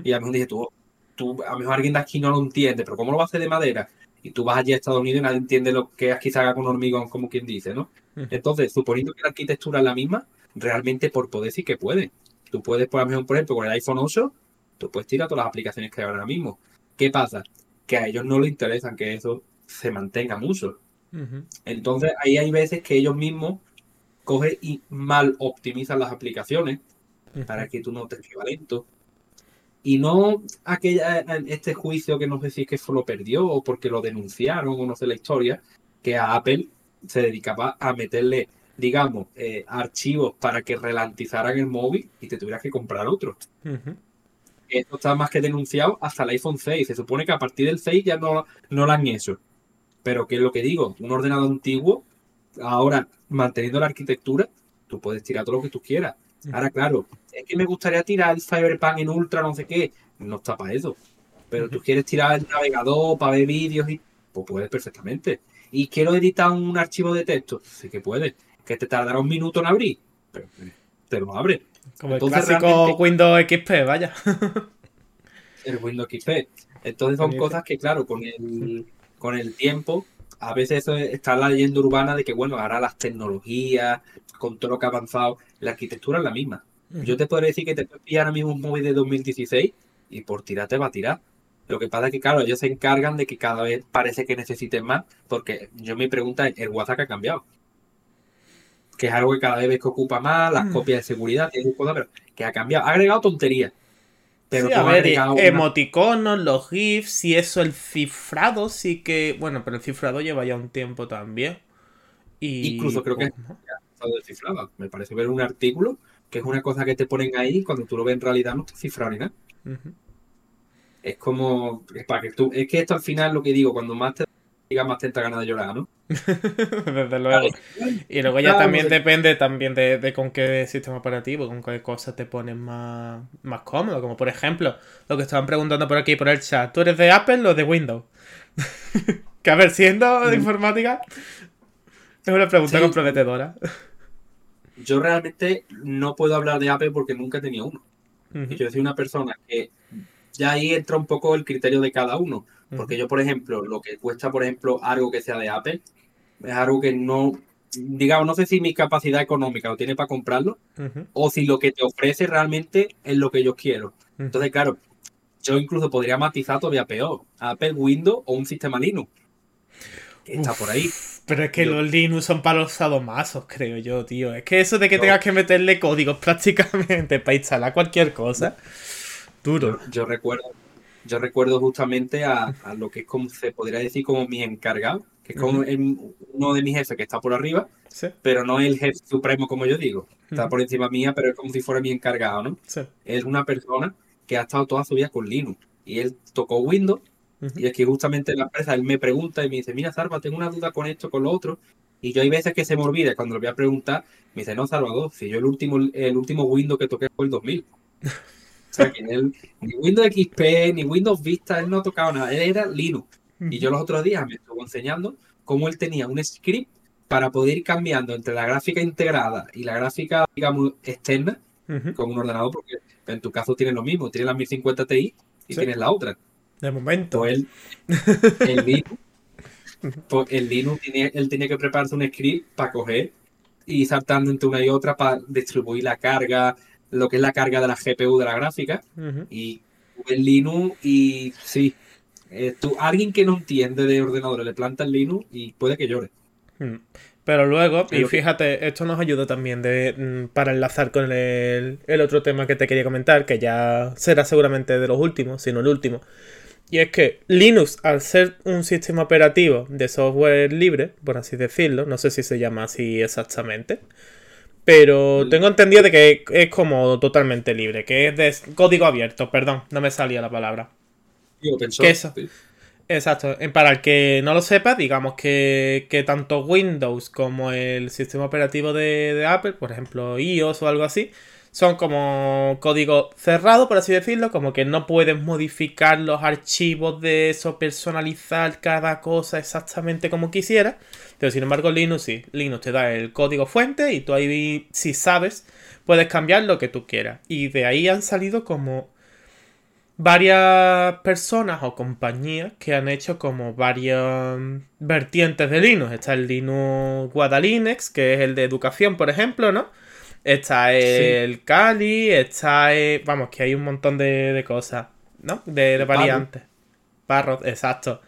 Speaker 2: Y a lo mejor dices, tú, tú, a lo mejor alguien de aquí no lo entiende, pero ¿cómo lo va a hacer de madera? Y tú vas allí a Estados Unidos y nadie entiende lo que se haga con hormigón, como quien dice, ¿no? Entonces, suponiendo que la arquitectura es la misma, realmente por poder sí que puede. Tú puedes, por ejemplo, con el iPhone 8, tú puedes tirar todas las aplicaciones que hay ahora mismo. ¿Qué pasa? que a ellos no les interesa que eso se mantenga mucho. Entonces ahí hay veces que ellos mismos cogen y mal optimizan las aplicaciones para que tú no te lento. Y no aquella, este juicio que no sé si es que solo perdió o porque lo denunciaron o no sé la historia, que a Apple se dedicaba a meterle, digamos, eh, archivos para que relantizaran el móvil y te tuvieras que comprar otro esto está más que denunciado hasta el iPhone 6. Se supone que a partir del 6 ya no, no lo han hecho. Pero ¿qué es lo que digo? Un ordenador antiguo, ahora manteniendo la arquitectura, tú puedes tirar todo lo que tú quieras. Ahora, claro, es que me gustaría tirar el Cyberpunk en Ultra, no sé qué. No está para eso. Pero tú quieres tirar el navegador para ver vídeos y. Pues puedes perfectamente. Y quiero editar un archivo de texto. Sí que puedes. Que te tardará un minuto en abrir. Pero eh, te lo abre.
Speaker 1: Como el clásico Windows XP, vaya.
Speaker 2: el Windows XP. Entonces son cosas que, claro, con el, con el tiempo, a veces eso está la leyenda urbana de que, bueno, ahora las tecnologías, con todo lo que ha avanzado, la arquitectura es la misma. Yo te podría decir que te puedes pillar ahora mismo un móvil de 2016 y por tirar te va a tirar. Lo que pasa es que, claro, ellos se encargan de que cada vez parece que necesiten más, porque yo me pregunta, el WhatsApp ha cambiado. que es algo que cada vez ves que ocupa más, las
Speaker 1: Mm.
Speaker 2: copias de seguridad, pero que ha cambiado. Ha agregado tonterías. Pero
Speaker 1: sí, a ver,
Speaker 2: una-
Speaker 1: emoticonos, los GIFs y eso, el cifrado sí que. Bueno, pero el cifrado lleva ya un tiempo también. Y
Speaker 2: Incluso creo que-
Speaker 1: más.
Speaker 2: Estado descifrada. Me parece ver un artículo que es una cosa que te ponen ahí y cuando tú lo ves en realidad no está cifrado ni nada. Es como, es para que tú, es que esto al final lo que digo, cuando más te diga más te entra ganas de llorar, ¿no?
Speaker 1: Desde luego. Y luego ya
Speaker 2: Claro,
Speaker 1: también
Speaker 2: no sé.
Speaker 1: depende también de, de con qué sistema operativo, con qué cosas te pones más, más cómodo. Como por ejemplo, lo que estaban preguntando por aquí por el chat. ¿Tú eres de Apple o de Windows? que a ver, siendo de
Speaker 2: Mm.
Speaker 1: informática, es una pregunta
Speaker 2: Sí.
Speaker 1: comprometedora.
Speaker 2: Yo realmente no puedo hablar de Apple porque nunca he tenido uno. Y yo soy una persona que ya ahí entra un poco el criterio de cada uno. Porque yo, por ejemplo, lo que cuesta, por ejemplo, algo que sea de Apple, es algo que no, digamos, no sé si mi capacidad económica lo tiene para comprarlo o si lo que te ofrece realmente es lo que yo quiero. Entonces, claro, yo incluso podría matizar todavía peor. Apple, Windows o un sistema Linux. Que está por ahí.
Speaker 1: Pero es que
Speaker 2: Yo-
Speaker 1: los Linux son para los sadomasos, creo yo, tío. Es que eso de que
Speaker 2: No.
Speaker 1: tengas que meterle códigos prácticamente para instalar cualquier cosa. Duro.
Speaker 2: Yo, yo recuerdo, yo recuerdo justamente a, a lo que es como se podría decir como mi encargado, que es como el- uno de mis jefes que está por arriba,
Speaker 1: Sí,
Speaker 2: pero no es el jefe supremo como yo digo. Está por encima mía, pero es como si fuera mi encargado, ¿no?
Speaker 1: sí.
Speaker 2: Es una persona que ha estado toda su vida con Linux. Y él tocó Windows Y es que justamente en la empresa él me pregunta y me dice, mira, Salva, tengo una duda con esto, con lo otro. Y yo hay veces que se me olvida, cuando lo voy a preguntar, me dice, no, Salvador, si yo el último, el último Windows que toqué fue el 2000. O sea, que él, ni Windows XP, ni Windows Vista, él no ha tocado nada, él era Linux. Y yo los otros días me estuvo enseñando cómo él tenía un script para poder ir cambiando entre la gráfica integrada y la gráfica, digamos, externa con un ordenador, porque en tu caso tienes lo mismo, tienes la 1050 Ti y
Speaker 1: Sí.
Speaker 2: tienes la otra.
Speaker 1: De momento.
Speaker 2: Pues él, el Linux, pues el Linux tenía, él tenía que prepararse un script para coger y saltando entre una y otra para distribuir la carga, lo que es la carga de la GPU de la gráfica. Y el Linux, y sí, eh, tú, alguien que no entiende de ordenadores le planta el Linux y puede que llore.
Speaker 1: Mm. Pero luego, y fíjate, esto nos ayuda también de, mm, para enlazar con el, el otro tema que te quería comentar, que ya será seguramente de los últimos, si no el último. Y es que Linux, al ser un sistema operativo de software libre, por así decirlo, no sé si se llama así exactamente, pero tengo entendido de que es como totalmente libre, que es de código abierto, perdón, no me salía la palabra.
Speaker 2: Pensó,
Speaker 1: ¿Qué eso?
Speaker 2: sí.
Speaker 1: Exacto. Para el que no lo sepa, digamos que, que tanto Windows como el sistema operativo de, de Apple, por ejemplo iOS o algo así, son como código cerrado, por así decirlo, como que no puedes modificar los archivos de eso, personalizar cada cosa exactamente como quisieras. Pero sin embargo, Linux sí. Linux te da el código fuente y tú ahí, si sabes, puedes cambiar lo que tú quieras. Y de ahí han salido como varias personas o compañías que han hecho como varias vertientes de Linux. Está el Linux Guadalinex, que es el de educación, por ejemplo, ¿no? Está el Kali, está el... Vamos, que hay un montón de, de cosas, ¿no? De, variantes. Parrot, exacto.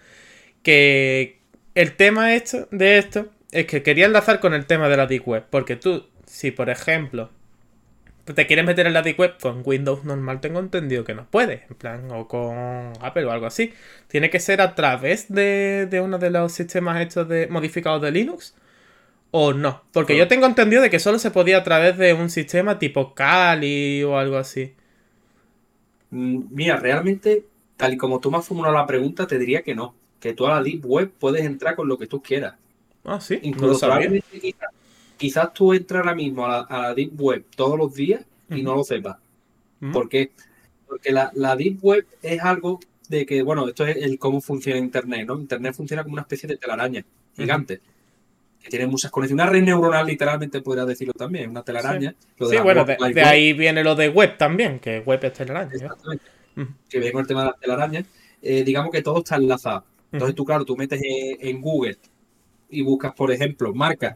Speaker 1: Que el tema esto, de esto es que quería enlazar con el tema de la Deep Web. Porque tú, si por ejemplo te quieres meter en la Deep Web con Windows normal, tengo entendido que no puedes. En plan, o con Apple o algo así. Tiene que ser a través de, de uno de los sistemas estos de modificados de Linux. O no. Porque yo tengo entendido de que solo se podía a través de un sistema tipo Kali o algo así.
Speaker 2: Mm, Mira, realmente, tal y como tú me has formulado la pregunta, te diría que no. Que tú a la Deep Web puedes entrar con lo que tú quieras.
Speaker 1: Ah, sí. No
Speaker 2: Incluso probablemente quizás, quizás tú entras ahora mismo a la, a la Deep Web todos los días y no lo sepas.
Speaker 1: Mm.
Speaker 2: ¿Por qué? Porque la, la Deep Web es algo de que, bueno, esto es el cómo funciona Internet, ¿no? Internet funciona como una especie de telaraña gigante. Que tiene muchas conexiones. Una red neuronal, literalmente, podría decirlo también. Una telaraña. Lo de
Speaker 1: Sí,
Speaker 2: la
Speaker 1: bueno,
Speaker 2: World
Speaker 1: de, de
Speaker 2: Web.
Speaker 1: ahí viene lo de web también, que web es telaraña.
Speaker 2: Exactamente. Que viene con el tema de las telarañas. Eh, digamos que todo está enlazado. Entonces tú, claro, tú metes en, Google y buscas, por ejemplo, marcas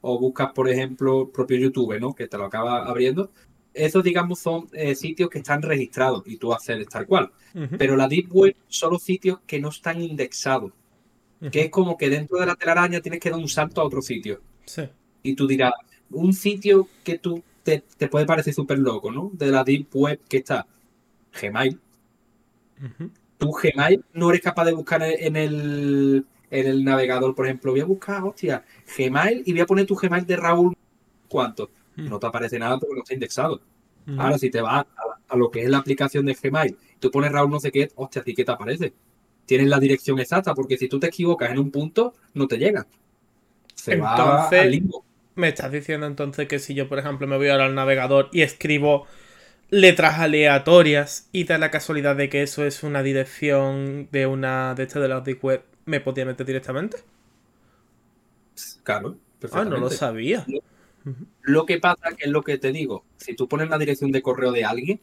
Speaker 2: o buscas, por ejemplo, propio YouTube, ¿no? Que te lo acaba abriendo. Esos, digamos, son eh, sitios que están registrados y tú accedes tal cual.
Speaker 1: Ujú.
Speaker 2: Pero la Deep Web son los sitios que no están indexados. Que es como que dentro de la telaraña tienes que dar un salto a otro sitio.
Speaker 1: Sí.
Speaker 2: Y tú dirás, un sitio que tú te, te puede parecer súper loco, ¿no? De la Deep Web que está Gmail.
Speaker 1: Ujú.
Speaker 2: Tú Gmail no eres capaz de buscar en el, en el navegador, por ejemplo, voy a buscar, hostia, Gmail y voy a poner tu Gmail de Raúl, ¿cuánto? No te aparece nada porque no está indexado. Ahora, si te vas a, a lo que es la aplicación de Gmail, tú pones Raúl no sé qué, hostia, ¿sí qué te aparece? Tienes la dirección exacta, porque si tú te equivocas en un punto, no te llega. Se va
Speaker 1: Entonces-
Speaker 2: al limbo.
Speaker 1: Me estás diciendo entonces que si yo, por ejemplo, me voy ahora al navegador y escribo letras aleatorias y da la casualidad de que eso es una dirección de una de estas de las deep web, ¿me podía meter directamente?
Speaker 2: Claro,
Speaker 1: Ah, no lo sabía.
Speaker 2: Lo que pasa que es lo que te digo, si tú pones la dirección de correo de alguien,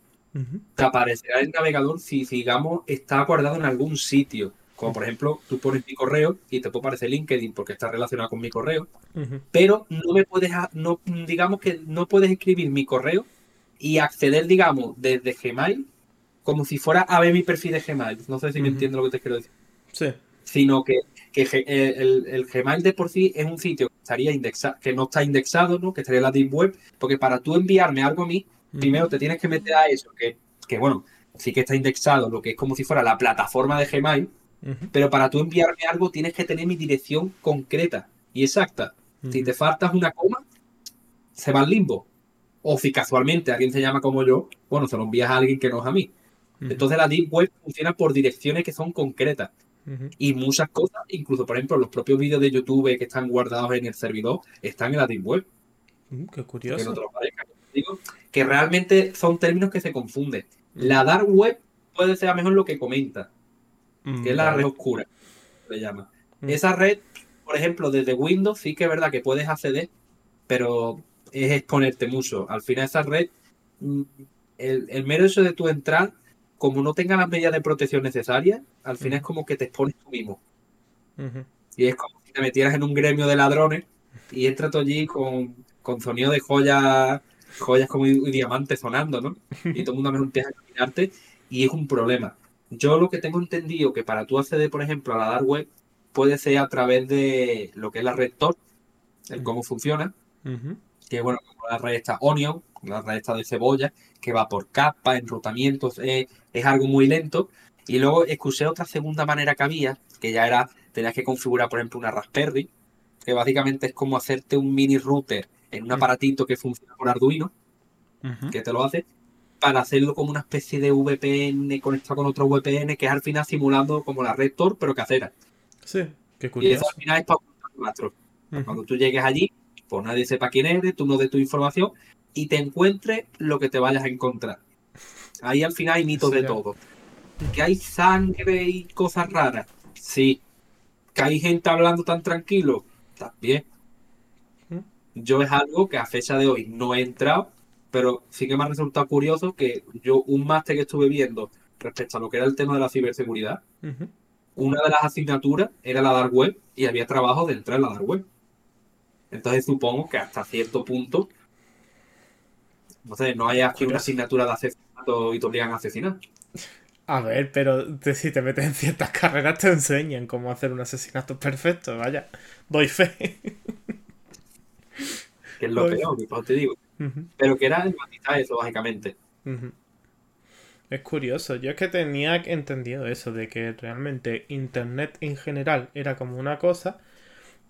Speaker 2: Te aparecerá el navegador si, digamos, está guardado en algún sitio. Como por ejemplo, tú pones mi correo y te puede aparecer LinkedIn porque está relacionado con mi correo, pero no me puedes, no, digamos que no puedes escribir mi correo y acceder, digamos, desde Gmail como si fuera a ver mi perfil de Gmail. No sé si me
Speaker 1: Ujú.
Speaker 2: entiendes lo que te quiero decir.
Speaker 1: Sí.
Speaker 2: Sino que, que eh, el, el Gmail de por sí es un sitio que estaría indexado, que no está indexado, ¿no? Que estaría en la Deep Web, porque para tú enviarme algo a mí, primero te tienes que meter a eso, que, que bueno, sí que está indexado, lo que es como si fuera la plataforma de Gmail, pero para tú enviarme algo tienes que tener mi dirección concreta y exacta. Si te faltas una coma, se va al limbo. O si casualmente alguien se llama como yo, bueno, se lo envías a alguien que no es a mí. Entonces la Deep Web funciona por direcciones que son concretas. Y muchas cosas, incluso por ejemplo los propios vídeos de YouTube que están guardados en el servidor, están en la Deep Web.
Speaker 1: Mm, qué
Speaker 2: Que no
Speaker 1: curioso.
Speaker 2: te lo parezca. Digo que realmente son términos que se confunden. La Dark Web puede ser a lo mejor lo que comenta,
Speaker 1: Mm,
Speaker 2: que es la red oscura, se llama.
Speaker 1: Mm.
Speaker 2: Esa red, por ejemplo, desde Windows sí que es verdad que puedes acceder, pero es exponerte mucho. Al final esa red, mm, el, el mero hecho de tu entrar, como no tenga las medidas de protección necesarias, al final es como que te expones tú mismo. Y es como si te metieras en un gremio de ladrones y entras tú allí con, con sonido de joyas, joyas como y, y diamantes sonando, ¿no? Y todo el mundo empieza a caminarte y es un problema. Yo lo que tengo entendido que para tú acceder, por ejemplo, a la dark web, puede ser a través de lo que es la red Tor, el cómo funciona, que bueno, como la red esta Onion, la red esta de cebolla, que va por capa, enrutamientos, eh, es algo muy lento. Y luego escuché otra segunda manera que había, que ya era, tenías que configurar, por ejemplo, una Raspberry, que básicamente es como hacerte un mini router en un aparatito que funciona por Arduino, que te lo hace, para hacerlo como una especie de VPN conectado con otro VPN, que es al final simulando como la red Tor, pero casera.
Speaker 1: Sí, qué
Speaker 2: Y
Speaker 1: curioso.
Speaker 2: eso al final es para ocultar.
Speaker 1: Ujú.
Speaker 2: Cuando tú llegues allí, pues nadie sepa quién eres, tú no des tu información y te encuentres lo que te vayas a encontrar. Ahí al final hay mitos de todo. Que hay sangre y cosas raras. Sí. Que hay gente hablando tan tranquilo. También. Yo es algo que a fecha de hoy no he entrado, pero sí que me ha resultado curioso que yo un máster que estuve viendo respecto a lo que era el tema de la ciberseguridad, una de las asignaturas era la dark web y había trabajo de entrar en la dark web. Entonces supongo que hasta cierto punto, no sé, no hay aquí una asignatura de asesinato y te obligan a asesinar.
Speaker 1: A ver, pero te- si te metes en ciertas carreras te enseñan cómo hacer un asesinato perfecto, vaya. Doy fe.
Speaker 2: Que es lo
Speaker 1: Pues-
Speaker 2: peor, por te digo. Pero que era enfatizar eso, básicamente.
Speaker 1: Es curioso, yo es que tenía entendido eso, de que realmente Internet en general era como una cosa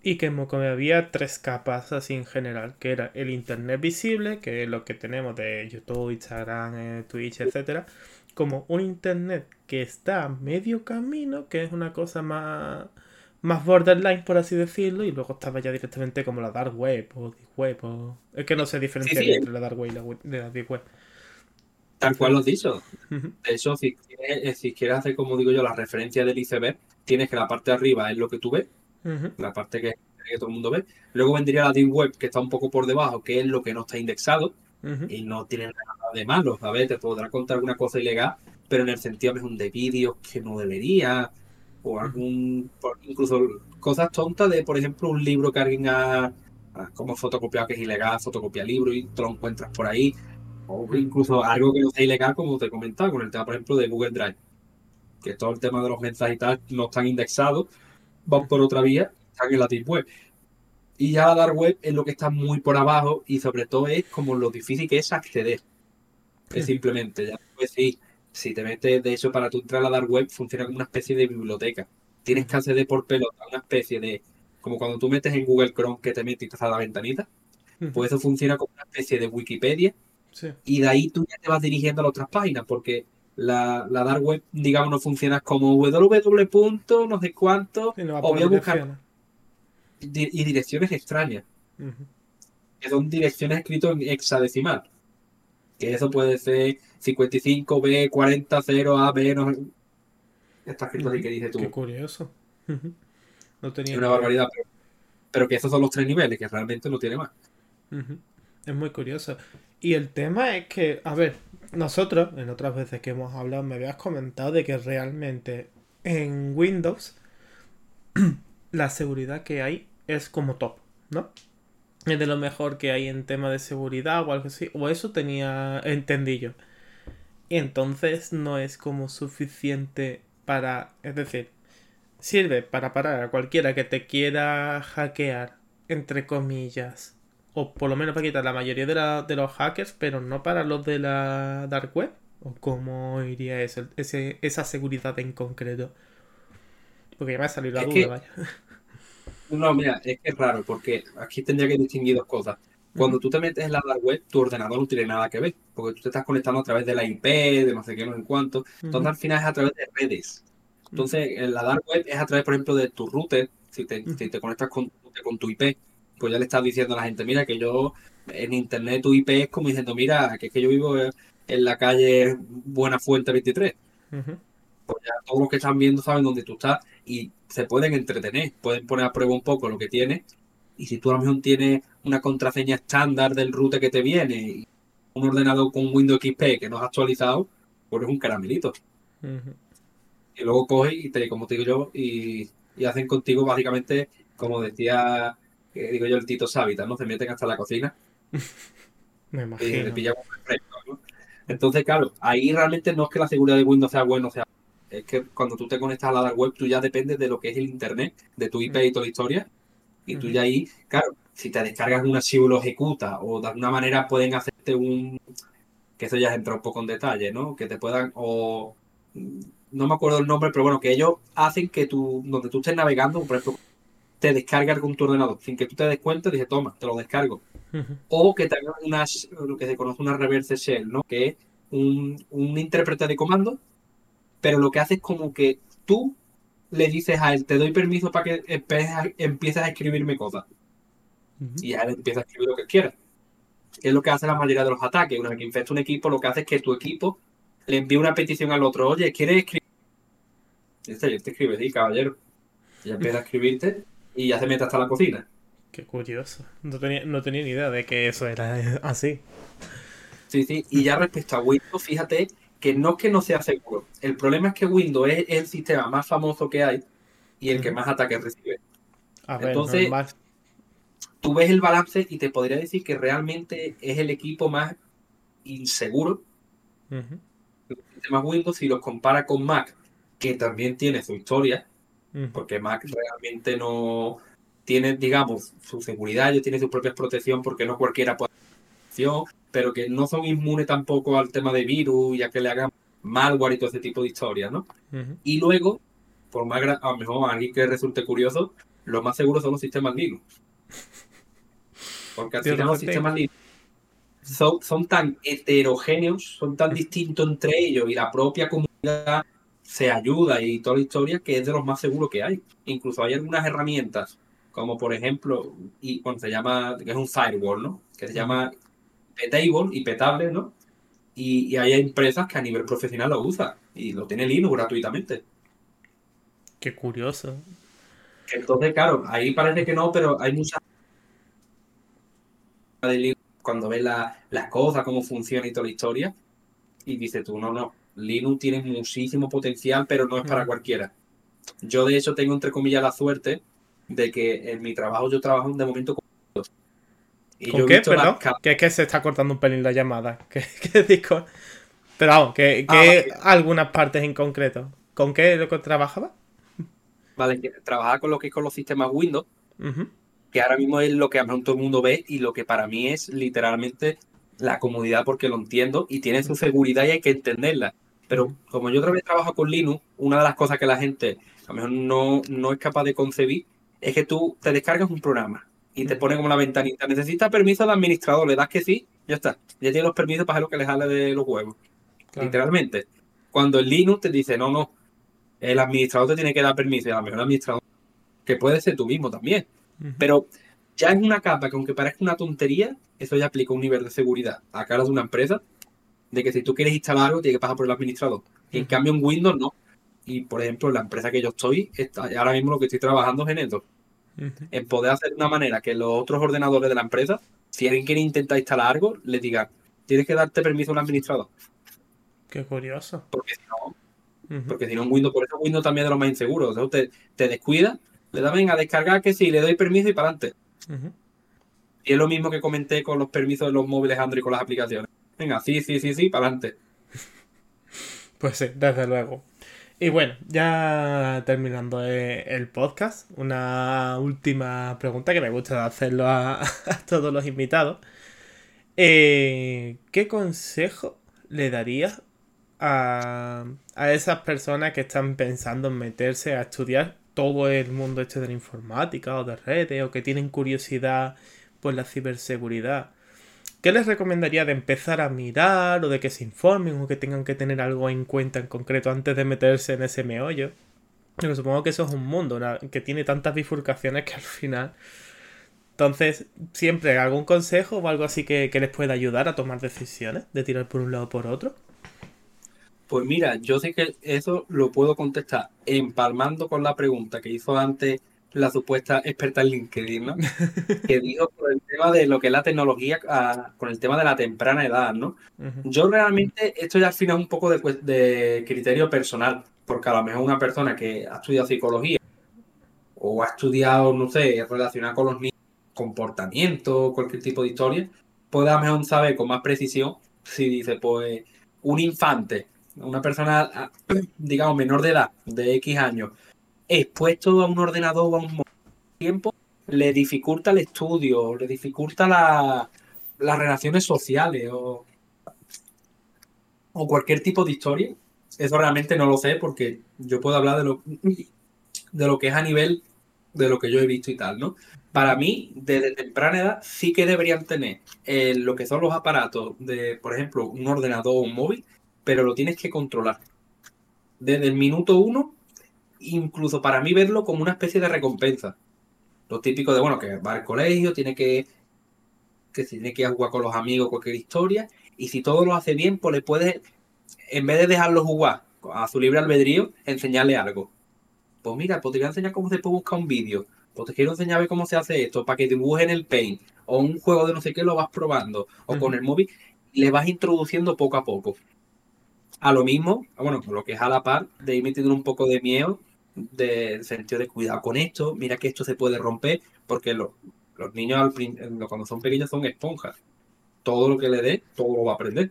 Speaker 1: y que como había tres capas así en general, que era el Internet visible, que es lo que tenemos de YouTube, Instagram, eh, Twitch, etcétera, como un Internet que está a medio camino, que es una cosa más, más borderline, por así decirlo, y luego estaba ya directamente como la Dark Web o Deep Web, o... es que no sé diferenciar
Speaker 2: sí.
Speaker 1: entre la Dark Web y la, web- de la Deep Web.
Speaker 2: Tal cual lo has dicho. De hecho, si quieres, eh, si quieres hacer, como digo yo, la referencia del iceberg, tienes que la parte de arriba es lo que tú ves, la parte que, que todo el mundo ve. Luego vendría la deep web, que está un poco por debajo, que es lo que no está indexado. Y no tiene nada de malo. A ver, te podrá contar alguna cosa ilegal, pero en el sentido mejor de vídeos que no debería, o algún, incluso cosas tontas de, por ejemplo, un libro que alguien ha, ha como fotocopiado que es ilegal, fotocopia libro y te lo encuentras por ahí, o incluso algo que no sea ilegal, como te comentaba, con el tema, por ejemplo, de Google Drive, que todo el tema de los mensajes y tal no están indexados, van por otra vía, están en la deep web. Y ya la dark web es lo que está muy por abajo y sobre todo es como lo difícil que es acceder. Es simplemente, ya pues sí, si te metes, de hecho, para tu entrar a la dark web funciona como una especie de biblioteca. Tienes que acceder por pelota, una especie de, como cuando tú metes en Google Chrome que te metes y te sale la ventanita, pues eso funciona como una especie de Wikipedia. Y de ahí tú ya te vas dirigiendo a las otras páginas, porque la, la dark web, digamos, no funciona como www. no sé cuánto, o voy a buscar y direcciones extrañas. Que son direcciones escritas en hexadecimal. Que eso puede ser 55B, 40, 0, A, B, no Está escrito así que dice tú.
Speaker 1: Qué curioso.
Speaker 2: no tenía. Es una barbaridad, pero, que esos son los tres niveles, que realmente no tiene más.
Speaker 1: Es muy curioso. Y el tema es que, a ver, nosotros, en otras veces que hemos hablado, me habías comentado de que realmente en Windows la seguridad que hay es como top, ¿no? Es de lo mejor que hay en tema de seguridad o algo así. O eso tenía entendido. Y entonces no es como suficiente para... Es decir, sirve para parar a cualquiera que te quiera hackear, entre comillas. O por lo menos para quitar la mayoría de, los hackers, pero no para los de la dark web. ¿O cómo iría eso, esa seguridad en concreto? Porque ya me ha salido la duda, vaya.
Speaker 2: No, mira, es que es raro, porque aquí tendría que distinguir dos cosas. Cuando tú te metes en la dark web, tu ordenador no tiene nada que ver, porque tú te estás conectando a través de la IP, de no sé qué, no sé cuánto. Entonces, al final es a través de redes. Entonces, en la dark web es a través, por ejemplo, de tu router. Si te, conectas con, con, tu IP, pues ya le estás diciendo a la gente, mira, que yo en internet tu IP es como diciendo, mira, que es que yo vivo en la calle Buena Fuente 23. Pues ya todos los que están viendo saben dónde tú estás y se pueden entretener, pueden poner a prueba un poco lo que tienes. Y si tú a lo mejor tienes una contraseña estándar del router que te viene y un ordenador con Windows XP que no has actualizado, pues es un caramelito. Y luego coges y te, como te digo yo, y, hacen contigo básicamente, como decía, que digo yo, el Tito Sábita, ¿no? Se meten hasta la cocina.
Speaker 1: Me imagino. Y te
Speaker 2: Entonces, claro, ahí realmente no es que la seguridad de Windows sea buena o sea es que cuando tú te conectas a la web, tú ya dependes de lo que es el internet, de tu IP y toda la historia. Y tú ya ahí, claro, si te descargas un archivo lo ejecutas, o de alguna manera pueden hacerte un. que eso ya entra un poco en detalle, ¿no? Que te puedan. o. no me acuerdo el nombre, pero bueno, que ellos hacen que tú, donde tú estés navegando, por ejemplo, te descargas con tu ordenador, sin que tú te des cuenta, dice, toma, te lo descargo. O que te hagan unas, lo que se conoce una reverse shell, ¿no? Que es un, un intérprete de comando pero lo que hace es como que tú le dices a él, te doy permiso para que empieces a escribirme cosas. Y a él empieza a escribir lo que quiera. Es lo que hace la mayoría de los ataques. Una vez que infecta un equipo, lo que hace es que tu equipo le envíe una petición al otro. Oye, ¿quieres escribir? Y este, te escribe, sí, caballero. Y empieza a escribirte y ya se mete hasta la cocina.
Speaker 1: Qué curioso. No tenía, no tenía ni idea de que eso era así.
Speaker 2: Sí, sí. Y ya respecto a Windows, fíjate que no es que no sea seguro. El problema es que Windows es el sistema más famoso que hay y el que más ataques recibe. Entonces, tú ves el balance y te podría decir que realmente es el equipo más inseguro. El sistema Windows, si los compara con Mac, que también tiene su historia, porque Mac realmente no tiene, digamos, su seguridad, ya tiene su propia protección, porque no cualquiera puede pero que no son inmunes tampoco al tema de virus y a que le hagan malware y todo ese tipo de historias, ¿no? Y luego, por más a lo mejor a alguien que resulte curioso, lo más seguro son los sistemas Linux. Porque al final los sistemas Linux son, son tan heterogéneos, son tan distintos entre ellos y la propia comunidad se ayuda y toda la historia que es de los más seguros que hay. Incluso hay algunas herramientas, como por ejemplo, y cuando se llama, que es un firewall, ¿no? Que se llama petable y petable, ¿no? Y, hay empresas que a nivel profesional lo usan y lo tiene Linux gratuitamente.
Speaker 1: Qué curioso.
Speaker 2: Entonces, claro, ahí parece que no, pero hay muchas cuando ves las cosas, cómo funciona y toda la historia, y dices tú, no, no, Linux tiene muchísimo potencial, pero no es para cualquiera. Yo, de hecho, tengo entre comillas la suerte de que en mi trabajo yo trabajo de momento con
Speaker 1: ¿Con qué? Perdón. Que es que se está cortando un pelín la llamada. ¿Qué, qué disco? Pero vamos, que, ah, algunas partes en concreto. ¿Con qué lo que trabajaba?
Speaker 2: Vale, trabajaba con lo que es con los sistemas Windows. que ahora mismo es lo que a lo mejor todo el mundo ve y lo que para mí es literalmente la comodidad porque lo entiendo y tiene su seguridad y hay que entenderla. Pero como yo otra vez trabajo con Linux, una de las cosas que la gente a lo mejor no, no es capaz de concebir es que tú te descargas un programa y te pone como la ventanita. Necesita permiso del administrador, le das que sí, ya está. Ya tiene los permisos para hacer lo que le sale de los huevos. Literalmente. Cuando el Linux te dice, no, no, el administrador te tiene que dar permiso y a lo mejor el administrador, que puede ser tú mismo también. Pero ya es una capa que aunque parezca una tontería, eso ya aplica un nivel de seguridad a cara de una empresa, de que si tú quieres instalar algo, tienes que pasar por el administrador. En cambio, en Windows no. Y por ejemplo, la empresa que yo estoy, está, ahora mismo lo que estoy trabajando es en esto. En poder hacer de una manera que los otros ordenadores de la empresa, si alguien quiere intentar instalar algo, le digan, tienes que darte permiso a un administrador.
Speaker 1: Qué curioso.
Speaker 2: Porque si no, porque si no Windows, por eso Windows también es de los más inseguros. O sea, te, te descuida, le da venga a descargar que sí, le doy permiso y para adelante. Y es lo mismo que comenté con los permisos de los móviles Android con las aplicaciones. Venga, sí, sí, sí, sí, para adelante.
Speaker 1: Pues sí, desde luego. Y bueno, ya terminando eh, el podcast, una última pregunta que me gusta hacerlo a, todos los invitados. Eh, ¿Qué consejo le darías a, a, esas personas que están pensando en meterse a estudiar todo el mundo este de la informática o de redes o que tienen curiosidad por la ciberseguridad? ¿Qué les recomendaría de empezar a mirar o de que se informen o que tengan que tener algo en cuenta en concreto antes de meterse en ese meollo? Porque supongo que eso es un mundo que tiene tantas bifurcaciones que al final... Entonces, siempre algún consejo o algo así que, les pueda ayudar a tomar decisiones, de tirar por un lado o por otro.
Speaker 2: Pues mira, yo sé que eso lo puedo contestar empalmando con la pregunta que hizo antes la supuesta experta en LinkedIn, ¿no? que dijo el tema de lo que es la tecnología ah, con el tema de la temprana edad, ¿no? Yo realmente, esto ya al final es un poco de, criterio personal, porque a lo mejor una persona que ha estudiado psicología o ha estudiado, no sé, relacionada con los niños, comportamiento, cualquier tipo de historia, puede a lo mejor saber con más precisión si dice, pues, un infante, una persona, ah, digamos, menor de edad, de X años, expuesto a un ordenador o a un tiempo, le dificulta el estudio, le dificulta las relaciones sociales o, o cualquier tipo de historia. Eso realmente no lo sé porque yo puedo hablar de lo, de lo que es a nivel de lo que yo he visto y tal, ¿no? Para mí, desde temprana edad, sí que deberían tener eh, lo que son los aparatos de, por ejemplo, un ordenador o un móvil, pero lo tienes que controlar. Desde el minuto uno incluso para mí verlo como una especie de recompensa. Lo típico de, bueno, que va al colegio, tiene que, que tiene que jugar con los amigos, cualquier historia, y si todo lo hace bien, pues le puedes, en vez de dejarlo jugar a su libre albedrío, enseñarle algo. Pues mira, pues te voy a enseñar cómo se puede buscar un vídeo. Pues te quiero enseñar cómo se hace esto, para que dibuje en el paint, o un juego de no sé qué lo vas probando, o con el móvil, le vas introduciendo poco a poco. A lo mismo, bueno, con lo que es a la par, de ir metiendo un poco de miedo del sentido de cuidado con esto, mira que esto se puede romper, porque los niños cuando son pequeños son esponjas. Todo lo que le dé, todo lo va a aprender.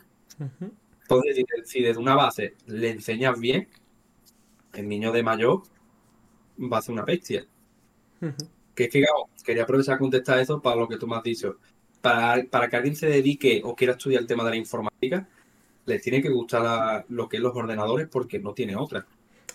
Speaker 2: Entonces, si, desde una base le enseñas bien, el niño de mayor va a ser una bestia. Que es que, quería aprovechar a contestar eso para lo que tú me has dicho. Para, para que alguien se dedique o quiera estudiar el tema de la informática, le tiene que gustar lo que es los ordenadores porque no tiene otra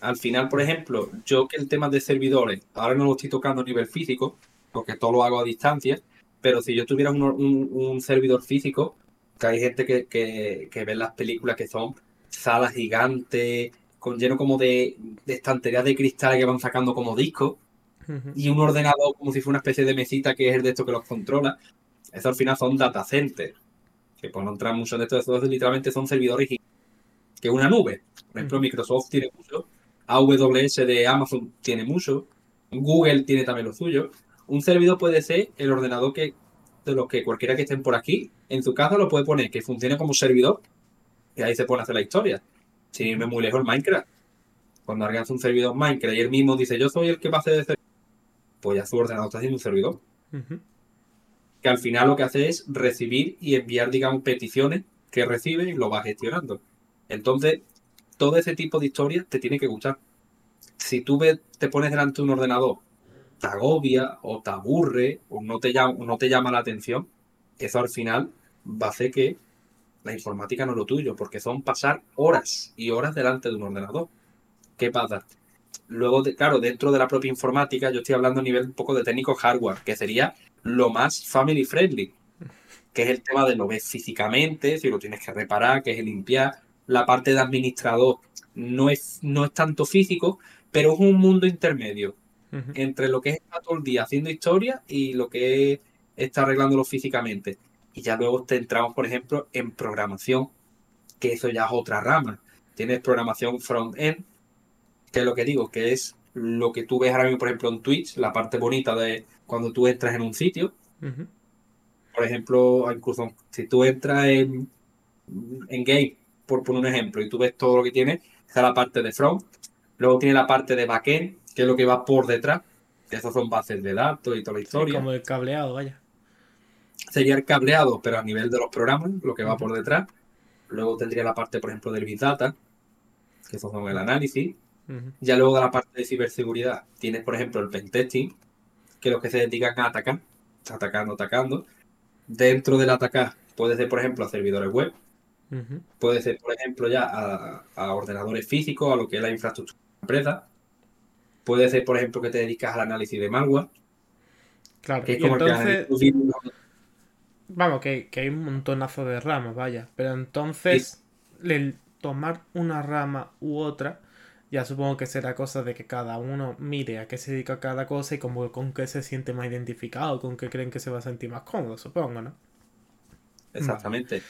Speaker 2: al final, por ejemplo, yo que el tema de servidores, ahora no lo estoy tocando a nivel físico, porque todo lo hago a distancia, pero si yo tuviera un, servidor físico, que hay gente que, ve las películas que son salas gigantes, con lleno como de, estanterías de cristal que van sacando como discos, y un ordenador como si fuera una especie de mesita que es el de esto que los controla, eso al final son data centers, que por no entrar mucho de esto, eso literalmente son servidores que es una nube. Por ejemplo, Microsoft tiene mucho AWS de Amazon tiene mucho, Google tiene también lo suyo. Un servidor puede ser el ordenador que de los que cualquiera que estén por aquí, en su casa lo puede poner que funcione como servidor y ahí se pone a hacer la historia. Sin irme muy lejos el Minecraft. Cuando alguien hace un servidor Minecraft y él mismo dice yo soy el que va a hacer el servidor, pues ya su ordenador está haciendo un servidor. Que al final lo que hace es recibir y enviar, digamos, peticiones que recibe y lo va gestionando. Entonces, todo ese tipo de historias te tiene que gustar. Si tú te pones delante de un ordenador te agobia o te aburre o no te llama, no te llama la atención, eso al final va a hacer que la informática no es lo tuyo, porque son pasar horas y horas delante de un ordenador. ¿Qué pasa? Luego, claro, dentro de la propia informática, yo estoy hablando a nivel un poco de técnico hardware, que sería lo más family friendly, que es el tema de lo ves físicamente, si lo tienes que reparar, que es limpiar. La parte de administrador no es, no es tanto físico, pero es un mundo intermedio entre lo que es estar todo el día haciendo historia y lo que es estar arreglándolo físicamente. Y ya luego te entramos, por ejemplo, en programación, que eso ya es otra rama. Tienes programación front-end, que es lo que digo, que es lo que tú ves ahora mismo, por ejemplo, en Twitch, la parte bonita de cuando tú entras en un sitio. Por ejemplo, incluso si tú entras en, en Game, por poner un ejemplo, y tú ves todo lo que tiene, está la parte de front, luego tiene la parte de backend, que es lo que va por detrás, que esos son bases de datos y toda la historia.
Speaker 1: como el cableado, vaya.
Speaker 2: Sería el cableado, pero a nivel de los programas, lo que va por detrás. Luego tendría la parte, por ejemplo, del Big Data, que eso son el análisis. Ya luego de la parte de ciberseguridad, tienes, por ejemplo, el pentesting, que es lo que se dedican a atacar, atacando, atacando. Dentro del atacar puede ser, por ejemplo, servidores web, puede ser, por ejemplo, ya a, a, ordenadores físicos, a lo que es la infraestructura de la empresa, Puede ser, por ejemplo, que te dedicas al análisis de malware.
Speaker 1: Claro, que es como entonces... que Vamos, que, hay un montonazo de ramas, vaya. Pero entonces, el tomar una rama u otra, ya supongo que será cosa de que cada uno mire a qué se dedica cada cosa y como, con qué se siente más identificado, con qué creen que se va a sentir más cómodo, supongo, ¿no?
Speaker 2: Exactamente.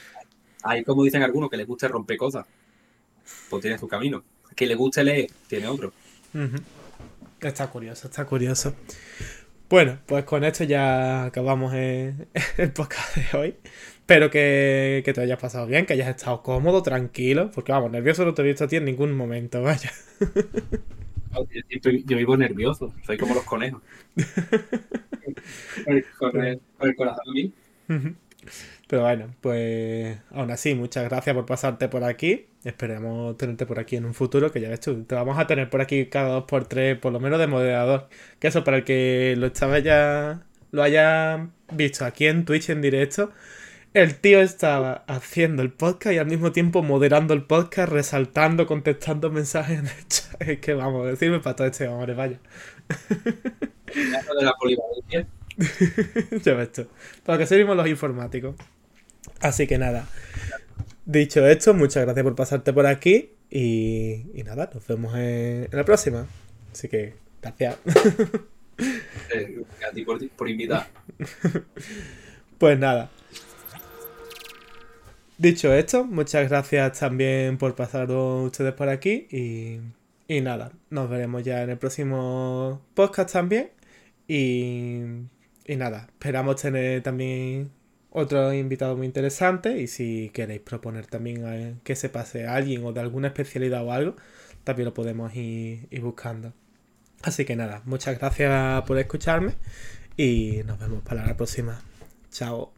Speaker 2: Hay como dicen algunos que les gusta romper cosas. Pues tiene su camino. Que le guste leer, tiene otro.
Speaker 1: Está curioso, está curioso. Bueno, pues con esto ya acabamos el, podcast de hoy. Espero que, te hayas pasado bien, que hayas estado cómodo, tranquilo, porque vamos, nervioso no te he visto a ti en ningún momento, vaya.
Speaker 2: Yo, vivo nervioso, soy como los conejos. con, el, con el corazón a mí.
Speaker 1: Pero bueno, pues aún así, muchas gracias por pasarte por aquí. Esperemos tenerte por aquí en un futuro, que ya ves tú, te vamos a tener por aquí cada dos por tres, por lo menos de moderador. Que eso, para el que lo estaba ya, lo haya visto aquí en Twitch en directo, el tío estaba haciendo el podcast y al mismo tiempo moderando el podcast, resaltando, contestando mensajes en el chat. Es que vamos, decirme para todo este hombre, vaya.
Speaker 2: de la polivalencia.
Speaker 1: ya ves tú. Para que servimos los informáticos. Así que nada. Dicho esto, muchas gracias por pasarte por aquí. Y, y nada, nos vemos en, la próxima. Así que, gracias.
Speaker 2: Eh, a ti por, por invitar.
Speaker 1: pues nada. Dicho esto, muchas gracias también por pasar ustedes por aquí. Y, y nada, nos veremos ya en el próximo podcast también. Y, y nada, esperamos tener también otro invitado muy interesante y si queréis proponer también que se pase a alguien o de alguna especialidad o algo, también lo podemos ir, ir buscando. Así que nada, muchas gracias por escucharme y nos vemos para la próxima. Chao.